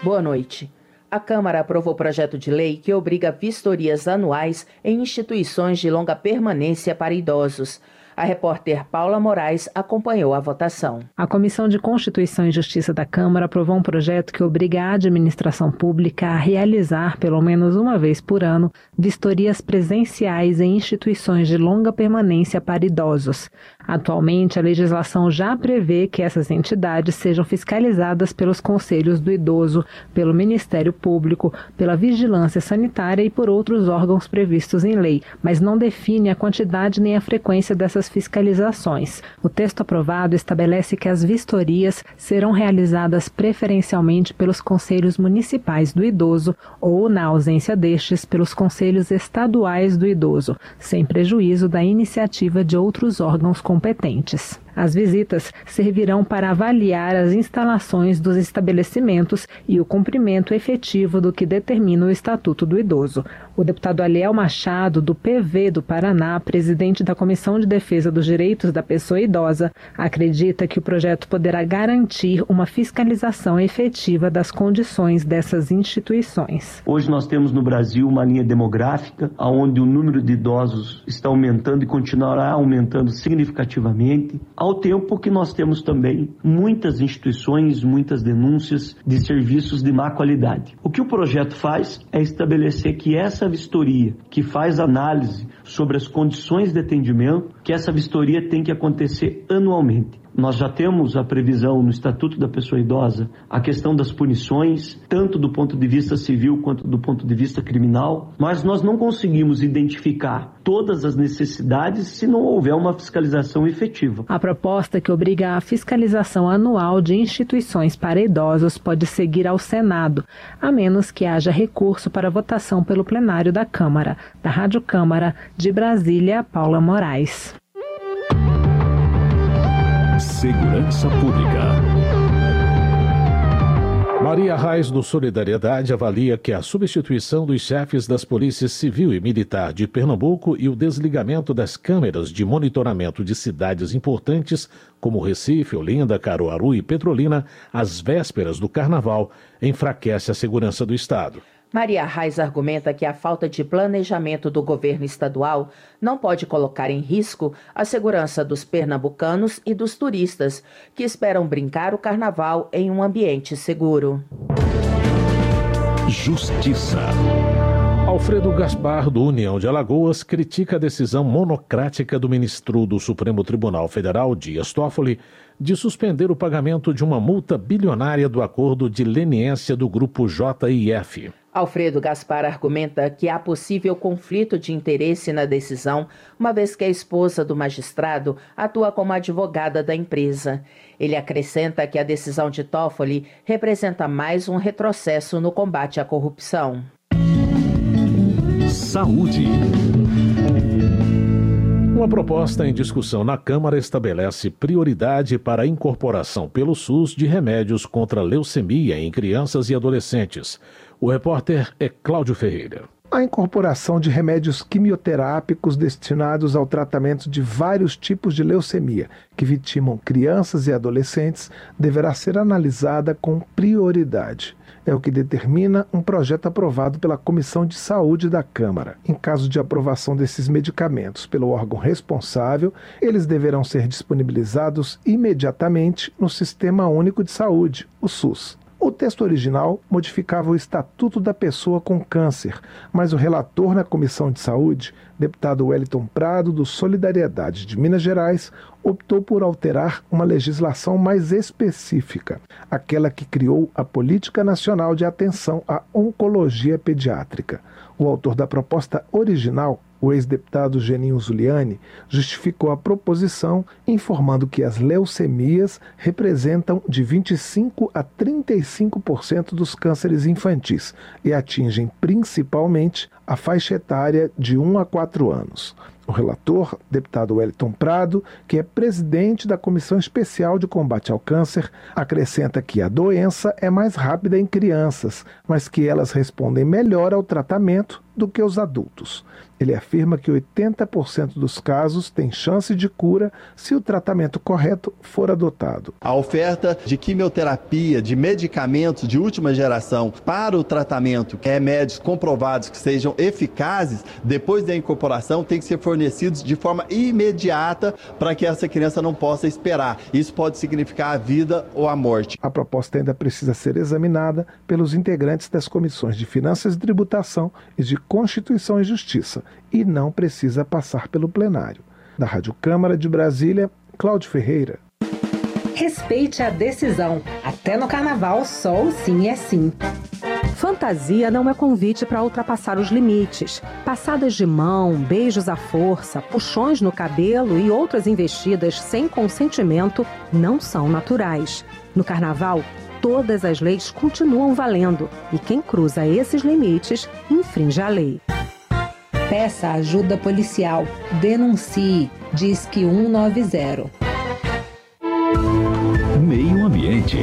Boa noite. A Câmara aprovou projeto de lei que obriga vistorias anuais em instituições de longa permanência para idosos. A repórter Paula Moraes acompanhou a votação. A Comissão de Constituição e Justiça da Câmara aprovou um projeto que obriga a administração pública a realizar, pelo menos uma vez por ano, vistorias presenciais em instituições de longa permanência para idosos. Atualmente, a legislação já prevê que essas entidades sejam fiscalizadas pelos conselhos do idoso, pelo Ministério Público, pela Vigilância Sanitária e por outros órgãos previstos em lei, mas não define a quantidade nem a frequência dessas fiscalizações. O texto aprovado estabelece que as vistorias serão realizadas preferencialmente pelos conselhos municipais do idoso ou, na ausência destes, pelos conselhos estaduais do idoso, sem prejuízo da iniciativa de outros órgãos competentes competentes. As visitas servirão para avaliar as instalações dos estabelecimentos e o cumprimento efetivo do que determina o Estatuto do Idoso. O deputado Aliel Machado, do PV do Paraná, presidente da Comissão de Defesa dos Direitos da Pessoa Idosa, acredita que o projeto poderá garantir uma fiscalização efetiva das condições dessas instituições. Hoje nós temos no Brasil uma linha demográfica onde o número de idosos está aumentando e continuará aumentando significativamente ao tempo que nós temos também muitas instituições, muitas denúncias de serviços de má qualidade. O que o projeto faz é estabelecer que essa vistoria, que faz análise sobre as condições de atendimento, que essa vistoria tem que acontecer anualmente. Nós já temos a previsão no Estatuto da Pessoa Idosa a questão das punições, tanto do ponto de vista civil quanto do ponto de vista criminal, mas nós não conseguimos identificar todas as necessidades se não houver uma fiscalização efetiva. A proposta que obriga a fiscalização anual de instituições para idosos pode seguir ao Senado, a menos que haja recurso para votação pelo plenário da Câmara. Da Rádio Câmara, de Brasília, Paula Moraes. Segurança Pública. Maria Reis do Solidariedade avalia que a substituição dos chefes das polícias civil e militar de Pernambuco e o desligamento das câmeras de monitoramento de cidades importantes como Recife, Olinda, Caruaru e Petrolina às vésperas do carnaval enfraquece a segurança do Estado. Maria Reis argumenta que a falta de planejamento do governo estadual não pode colocar em risco a segurança dos pernambucanos e dos turistas que esperam brincar o carnaval em um ambiente seguro. Justiça. Alfredo Gaspar, do União de Alagoas, critica a decisão monocrática do ministro do Supremo Tribunal Federal, Dias Toffoli, de suspender o pagamento de uma multa bilionária do acordo de leniência do grupo JIF. Alfredo Gaspar argumenta que há possível conflito de interesse na decisão, uma vez que a esposa do magistrado atua como advogada da empresa. Ele acrescenta que a decisão de Toffoli representa mais um retrocesso no combate à corrupção. Saúde. Uma proposta em discussão na Câmara estabelece prioridade para a incorporação pelo SUS de remédios contra leucemia em crianças e adolescentes. O repórter é Cláudio Ferreira. A incorporação de remédios quimioterápicos destinados ao tratamento de vários tipos de leucemia que vitimam crianças e adolescentes deverá ser analisada com prioridade é o que determina um projeto aprovado pela Comissão de Saúde da Câmara. Em caso de aprovação desses medicamentos pelo órgão responsável, eles deverão ser disponibilizados imediatamente no Sistema Único de Saúde, o SUS. O texto original modificava o Estatuto da Pessoa com Câncer, mas o relator na Comissão de Saúde, deputado Wellington Prado, do Solidariedade de Minas Gerais, optou por alterar uma legislação mais específica, aquela que criou a Política Nacional de Atenção à Oncologia Pediátrica. O autor da proposta original o ex-deputado Geninho Zuliani justificou a proposição informando que as leucemias representam de 25 a 35% dos cânceres infantis e atingem principalmente a faixa etária de 1 a 4 anos. O relator, deputado Wellington Prado, que é presidente da Comissão Especial de Combate ao Câncer, acrescenta que a doença é mais rápida em crianças, mas que elas respondem melhor ao tratamento do que os adultos. Ele afirma que 80% dos casos têm chance de cura se o tratamento correto for adotado. A oferta de quimioterapia, de medicamentos de última geração para o tratamento, remédios comprovados que sejam eficazes, depois da incorporação, tem que ser fornecidos de forma imediata para que essa criança não possa esperar. Isso pode significar a vida ou a morte. A proposta ainda precisa ser examinada pelos integrantes das comissões de Finanças e Tributação e de Constituição e Justiça e não precisa passar pelo plenário. Da Rádio Câmara de Brasília, Cláudio Ferreira. Respeite a decisão. Até no carnaval, só o sim é sim. Fantasia não é convite para ultrapassar os limites. Passadas de mão, beijos à força, puxões no cabelo e outras investidas sem consentimento não são naturais. No carnaval, todas as leis continuam valendo e quem cruza esses limites infringe a lei. Peça ajuda policial. Denuncie. Diz que 190. Meio Ambiente.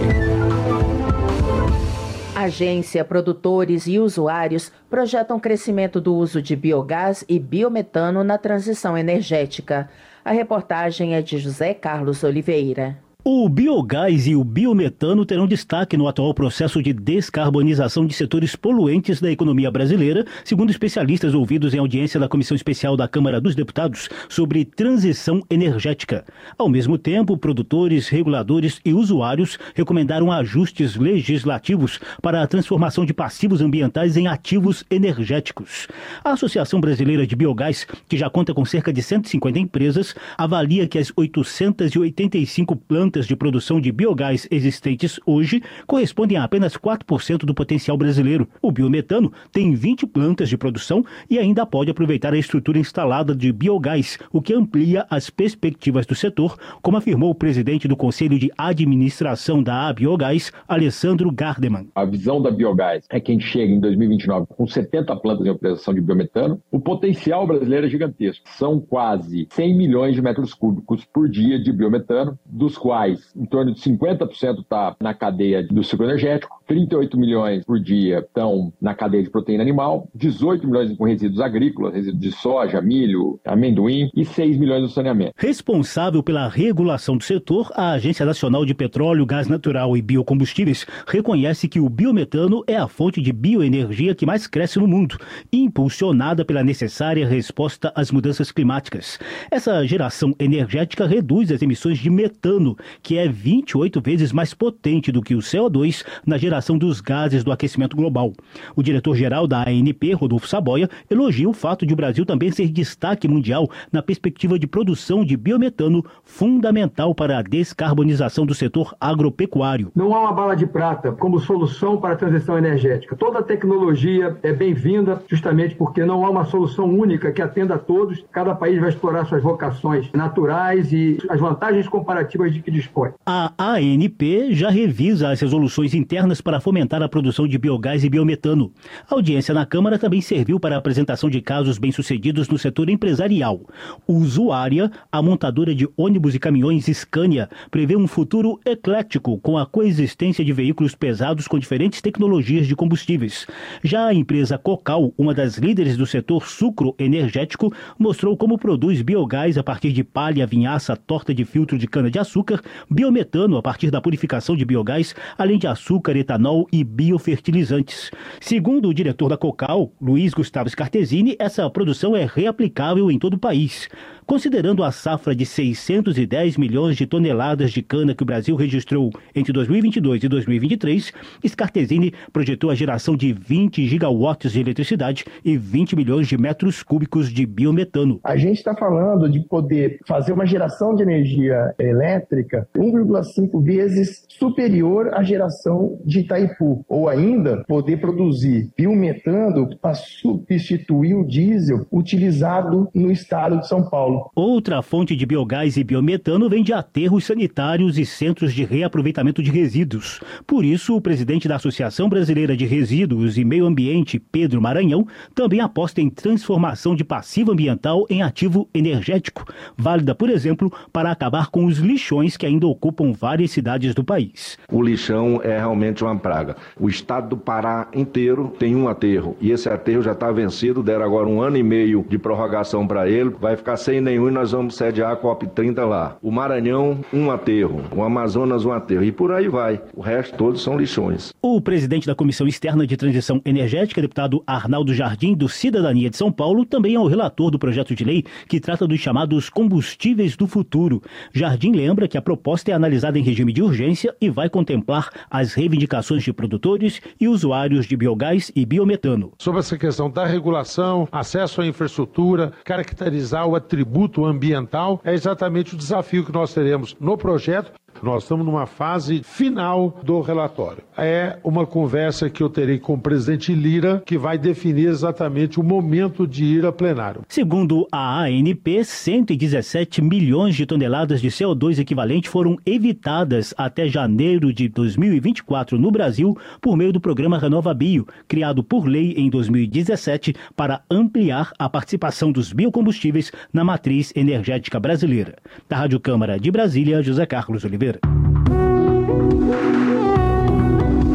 Agência, produtores e usuários projetam crescimento do uso de biogás e biometano na transição energética. A reportagem é de José Carlos Oliveira. O biogás e o biometano terão destaque no atual processo de descarbonização de setores poluentes da economia brasileira, segundo especialistas ouvidos em audiência da Comissão Especial da Câmara dos Deputados sobre transição energética. Ao mesmo tempo, produtores, reguladores e usuários recomendaram ajustes legislativos para a transformação de passivos ambientais em ativos energéticos. A Associação Brasileira de Biogás, que já conta com cerca de 150 empresas, avalia que as 885 plantas de produção de biogás existentes hoje correspondem a apenas 4% do potencial brasileiro. O biometano tem 20 plantas de produção e ainda pode aproveitar a estrutura instalada de biogás, o que amplia as perspectivas do setor, como afirmou o presidente do Conselho de Administração da Biogás, Alessandro Gardeman. A visão da Biogás é que a gente chega em 2029 com 70 plantas em operação de biometano. O potencial brasileiro é gigantesco. São quase 100 milhões de metros cúbicos por dia de biometano, dos quais mais, em torno de 50% está na cadeia do ciclo energético, 38 milhões por dia estão na cadeia de proteína animal, 18 milhões com resíduos agrícolas, resíduos de soja, milho, amendoim e 6 milhões no saneamento. Responsável pela regulação do setor, a Agência Nacional de Petróleo, Gás Natural e Biocombustíveis reconhece que o biometano é a fonte de bioenergia que mais cresce no mundo, impulsionada pela necessária resposta às mudanças climáticas. Essa geração energética reduz as emissões de metano, que é 28 vezes mais potente do que o CO2 na geração mitigação dos gases do aquecimento global. O diretor-geral da ANP, Rodolfo Saboia, elogia o fato de o Brasil também ser destaque mundial na perspectiva de produção de biometano, fundamental para a descarbonização do setor agropecuário. Não há uma bala de prata como solução para a transição energética. Toda tecnologia é bem-vinda, justamente porque não há uma solução única que atenda a todos. Cada país vai explorar suas vocações naturais e as vantagens comparativas de que dispõe. A ANP já revisa as resoluções internas para fomentar a produção de biogás e biometano. A audiência na Câmara também serviu para a apresentação de casos bem-sucedidos no setor empresarial. Usuária, a montadora de ônibus e caminhões Scania, prevê um futuro eclético com a coexistência de veículos pesados com diferentes tecnologias de combustíveis. Já a empresa Cocal, uma das líderes do setor sucro energético, mostrou como produz biogás a partir de palha, vinhaça, torta de filtro de cana-de-açúcar, biometano a partir da purificação de biogás, além de açúcar, etanol e biofertilizantes. Segundo o diretor da Cocal, Luiz Gustavo Scartesini, essa produção é reaplicável em todo o país. Considerando a safra de 610 milhões de toneladas de cana que o Brasil registrou entre 2022 e 2023, Scartesini projetou a geração de 20 gigawatts de eletricidade e 20 milhões de metros cúbicos de biometano. A gente está falando de poder fazer uma geração de energia elétrica 1,5 vezes superior à geração de Itaipu, ou ainda poder produzir biometano para substituir o diesel utilizado no estado de São Paulo. Outra fonte de biogás e biometano vem de aterros sanitários e centros de reaproveitamento de resíduos. Por isso, o presidente da Associação Brasileira de Resíduos e Meio Ambiente, Pedro Maranhão, também aposta em transformação de passivo ambiental em ativo energético, válida, por exemplo, para acabar com os lixões que ainda ocupam várias cidades do país. O lixão é realmente uma praga. O estado do Pará inteiro tem um aterro e esse aterro já está vencido, deram agora um ano e meio de prorrogação para ele, vai ficar sem nenhum e nós vamos sediar a COP30 lá. O Maranhão, um aterro. O Amazonas, um aterro. E por aí vai. O resto todos são lixões. O presidente da Comissão Externa de Transição Energética, deputado Arnaldo Jardim, do Cidadania de São Paulo, também é o relator do projeto de lei que trata dos chamados combustíveis do futuro. Jardim lembra que a proposta é analisada em regime de urgência e vai contemplar as reivindicações de produtores e usuários de biogás e biometano. Sobre essa questão da regulação, acesso à infraestrutura, caracterizar o atributo tributo ambiental é exatamente o desafio que nós teremos no projeto. Nós estamos numa fase final do relatório. É uma conversa que eu terei com o presidente Lira, que vai definir exatamente o momento de ir a plenário. Segundo a ANP, 117 milhões de toneladas de CO2 equivalente foram evitadas até janeiro de 2024 no Brasil por meio do programa Renova Bio, criado por lei em 2017 para ampliar a participação dos biocombustíveis na matriz energética brasileira. Da Rádio Câmara de Brasília, José Carlos Oliveira.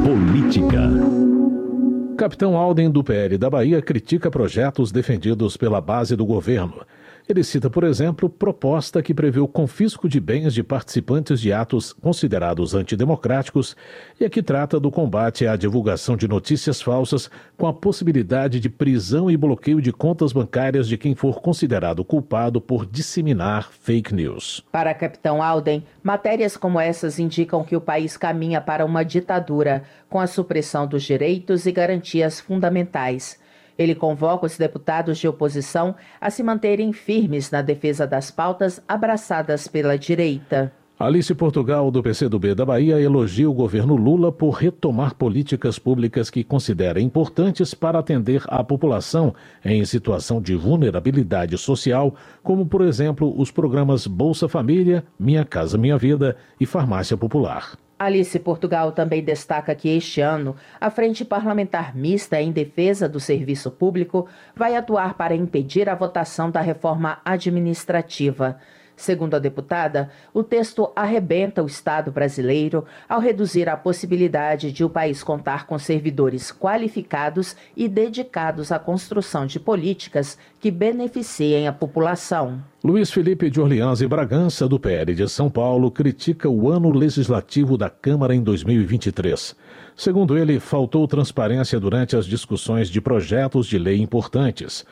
Política. Capitão Alden do PL da Bahia critica projetos defendidos pela base do governo. Ele cita, por exemplo, proposta que prevê o confisco de bens de participantes de atos considerados antidemocráticos e a que trata do combate à divulgação de notícias falsas com a possibilidade de prisão e bloqueio de contas bancárias de quem for considerado culpado por disseminar fake news. Para Capitão Alden, matérias como essas indicam que o país caminha para uma ditadura, com a supressão dos direitos e garantias fundamentais. Ele convoca os deputados de oposição a se manterem firmes na defesa das pautas abraçadas pela direita. Alice Portugal, do PCdoB da Bahia, elogia o governo Lula por retomar políticas públicas que considera importantes para atender a população em situação de vulnerabilidade social, como, por exemplo, os programas Bolsa Família, Minha Casa Minha Vida e Farmácia Popular. Alice Portugal também destaca que este ano a Frente Parlamentar Mista em Defesa do Serviço Público vai atuar para impedir a votação da reforma administrativa. Segundo a deputada, o texto arrebenta o Estado brasileiro ao reduzir a possibilidade de o país contar com servidores qualificados e dedicados à construção de políticas que beneficiem a população. Luiz Felipe de Orleans e Bragança, do PL de São Paulo, critica o ano legislativo da Câmara em 2023. Segundo ele, faltou transparência durante as discussões de projetos de lei importantes.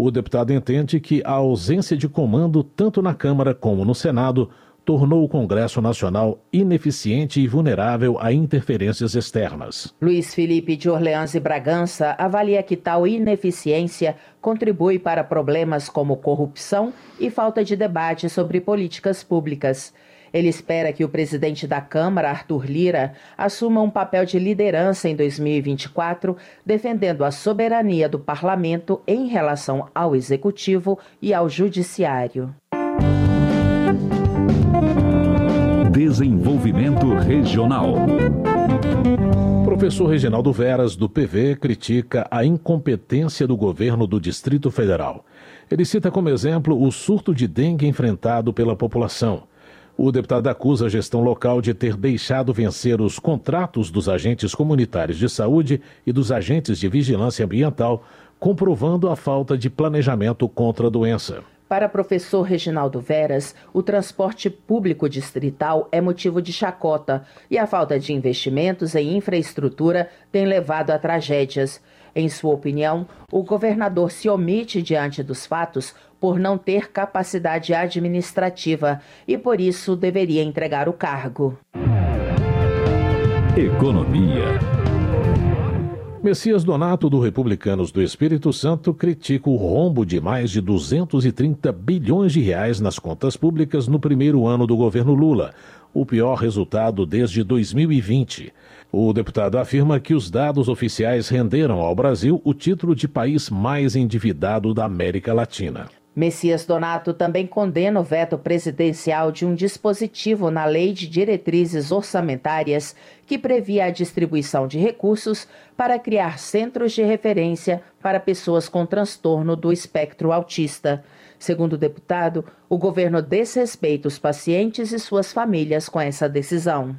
O deputado entende que a ausência de comando, tanto na Câmara como no Senado, tornou o Congresso Nacional ineficiente e vulnerável a interferências externas. Luiz Felipe de Orleans e Bragança avalia que tal ineficiência contribui para problemas como corrupção e falta de debate sobre políticas públicas. Ele espera que o presidente da Câmara, Arthur Lira, assuma um papel de liderança em 2024, defendendo a soberania do parlamento em relação ao executivo e ao judiciário. Desenvolvimento Regional. Professor Reginaldo Veras, do PV, critica a incompetência do governo do Distrito Federal. Ele cita como exemplo o surto de dengue enfrentado pela população. O deputado acusa a gestão local de ter deixado vencer os contratos dos agentes comunitários de saúde e dos agentes de vigilância ambiental, comprovando a falta de planejamento contra a doença. Para professor Reginaldo Veras, o transporte público distrital é motivo de chacota e a falta de investimentos em infraestrutura tem levado a tragédias. Em sua opinião, o governador se omite diante dos fatos por não ter capacidade administrativa e por isso deveria entregar o cargo. Economia. Messias Donato, do Republicanos do Espírito Santo, critica o rombo de mais de 230 bilhões de reais nas contas públicas no primeiro ano do governo Lula, o pior resultado desde 2020. O deputado afirma que os dados oficiais renderam ao Brasil o título de país mais endividado da América Latina. Messias Donato também condena o veto presidencial de um dispositivo na Lei de Diretrizes Orçamentárias que previa a distribuição de recursos para criar centros de referência para pessoas com transtorno do espectro autista. Segundo o deputado, o governo desrespeita os pacientes e suas famílias com essa decisão.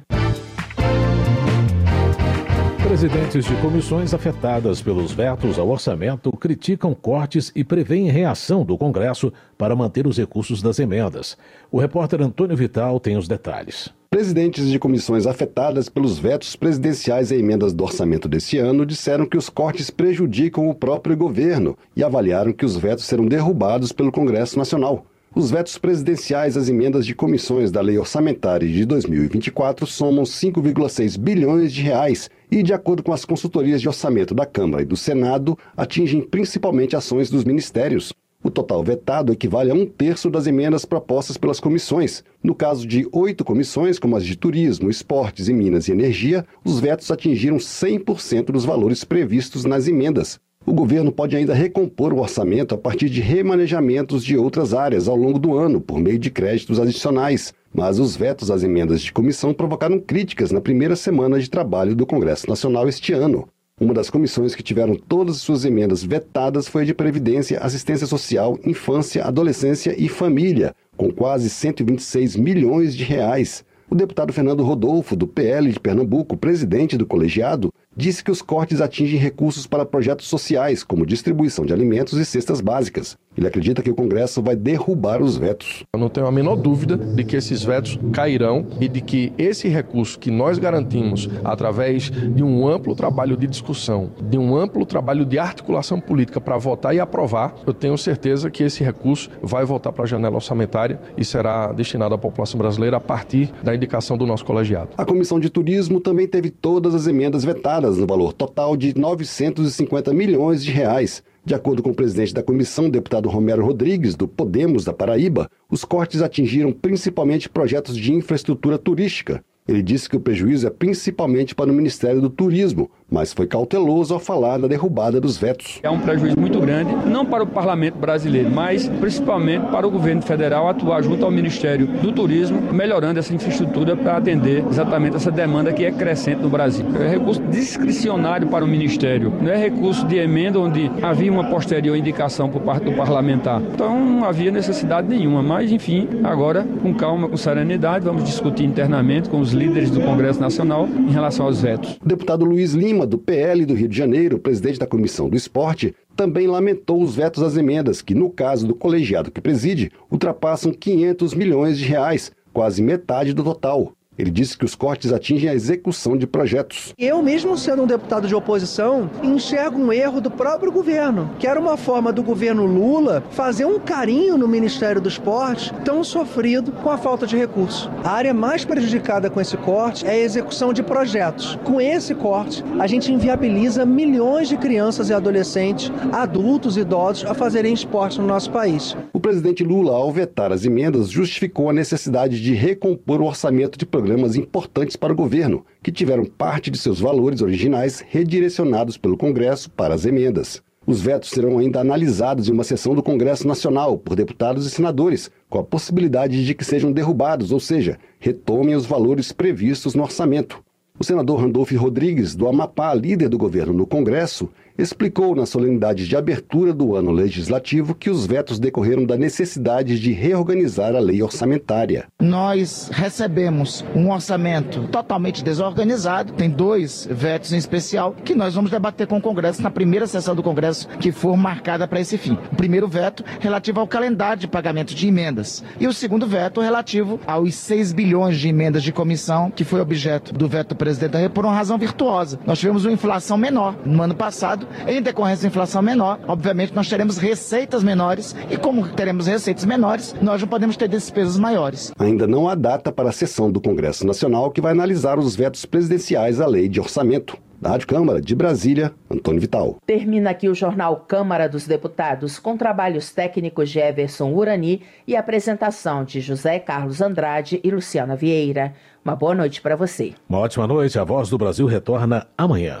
Presidentes de comissões afetadas pelos vetos ao orçamento criticam cortes e prevêem reação do Congresso para manter os recursos das emendas. O repórter Antônio Vital tem os detalhes. Presidentes de comissões afetadas pelos vetos presidenciais e emendas do orçamento deste ano disseram que os cortes prejudicam o próprio governo e avaliaram que os vetos serão derrubados pelo Congresso Nacional. Os vetos presidenciais às emendas de comissões da Lei Orçamentária de 2024 somam 5,6 bilhões de reais e, de acordo com as consultorias de orçamento da Câmara e do Senado, atingem principalmente ações dos ministérios. O total vetado equivale a um terço das emendas propostas pelas comissões. No caso de oito comissões, como as de Turismo, Esportes e Minas e Energia, os vetos atingiram 100% dos valores previstos nas emendas. O governo pode ainda recompor o orçamento a partir de remanejamentos de outras áreas ao longo do ano, por meio de créditos adicionais. Mas os vetos às emendas de comissão provocaram críticas na primeira semana de trabalho do Congresso Nacional este ano. Uma das comissões que tiveram todas as suas emendas vetadas foi a de Previdência, Assistência Social, Infância, Adolescência e Família, com quase 126 milhões de reais. O deputado Fernando Rodolfo, do PL de Pernambuco, presidente do colegiado, disse que os cortes atingem recursos para projetos sociais, como distribuição de alimentos e cestas básicas. Ele acredita que o Congresso vai derrubar os vetos. Eu não tenho a menor dúvida de que esses vetos cairão e de que esse recurso que nós garantimos através de um amplo trabalho de discussão, de um amplo trabalho de articulação política para votar e aprovar, eu tenho certeza que esse recurso vai voltar para a janela orçamentária e será destinado à população brasileira a partir da indicação do nosso colegiado. A Comissão de Turismo também teve todas as emendas vetadas no valor total de 950 milhões de reais. De acordo com o presidente da comissão, deputado Romero Rodrigues, do Podemos da Paraíba, os cortes atingiram principalmente projetos de infraestrutura turística. Ele disse que o prejuízo é principalmente para o Ministério do Turismo, mas foi cauteloso ao falar da derrubada dos vetos. É um prejuízo muito grande, não para o parlamento brasileiro, mas principalmente para o governo federal atuar junto ao Ministério do Turismo, melhorando essa infraestrutura para atender exatamente essa demanda que é crescente no Brasil. É recurso discricionário para o Ministério, não é recurso de emenda onde havia uma posterior indicação por parte do parlamentar. Então não havia necessidade nenhuma, mas enfim, agora com calma, com serenidade, vamos discutir internamente com os líderes do Congresso Nacional em relação aos vetos. Deputado Luiz Lima Lima, do PL do Rio de Janeiro, presidente da Comissão do Esporte, também lamentou os vetos às emendas, que, no caso do colegiado que preside, ultrapassam 500 milhões de reais, quase metade do total. Ele disse que os cortes atingem a execução de projetos. Eu, mesmo sendo um deputado de oposição, enxergo um erro do próprio governo, que era uma forma do governo Lula fazer um carinho no Ministério do Esporte, tão sofrido com a falta de recursos. A área mais prejudicada com esse corte é a execução de projetos. Com esse corte, a gente inviabiliza milhões de crianças e adolescentes, adultos e idosos a fazerem esporte no nosso país. O presidente Lula, ao vetar as emendas, justificou a necessidade de recompor o orçamento de programas importantes para o governo, que tiveram parte de seus valores originais redirecionados pelo Congresso para as emendas. Os vetos serão ainda analisados em uma sessão do Congresso Nacional por deputados e senadores, com a possibilidade de que sejam derrubados, ou seja, retomem os valores previstos no orçamento. O senador Randolph Rodrigues, do Amapá, líder do governo no Congresso, explicou na solenidade de abertura do ano legislativo que os vetos decorreram da necessidade de reorganizar a lei orçamentária. Nós recebemos um orçamento totalmente desorganizado, tem dois vetos em especial, que nós vamos debater com o Congresso na primeira sessão do Congresso que for marcada para esse fim. O primeiro veto relativo ao calendário de pagamento de emendas e o segundo veto relativo aos 6 bilhões de emendas de comissão, que foi objeto do veto do presidente da República por uma razão virtuosa. Nós tivemos uma inflação menor no ano passado em decorrência da inflação menor, obviamente nós teremos receitas menores e como teremos receitas menores, nós não podemos ter despesas maiores. Ainda não há data para a sessão do Congresso Nacional que vai analisar os vetos presidenciais à lei de orçamento. Da Rádio Câmara de Brasília, Antônio Vital. Termina aqui o jornal Câmara dos Deputados com trabalhos técnicos de Everson Urani e apresentação de José Carlos Andrade e Luciana Vieira. Uma boa noite para você. Uma ótima noite. A Voz do Brasil retorna amanhã.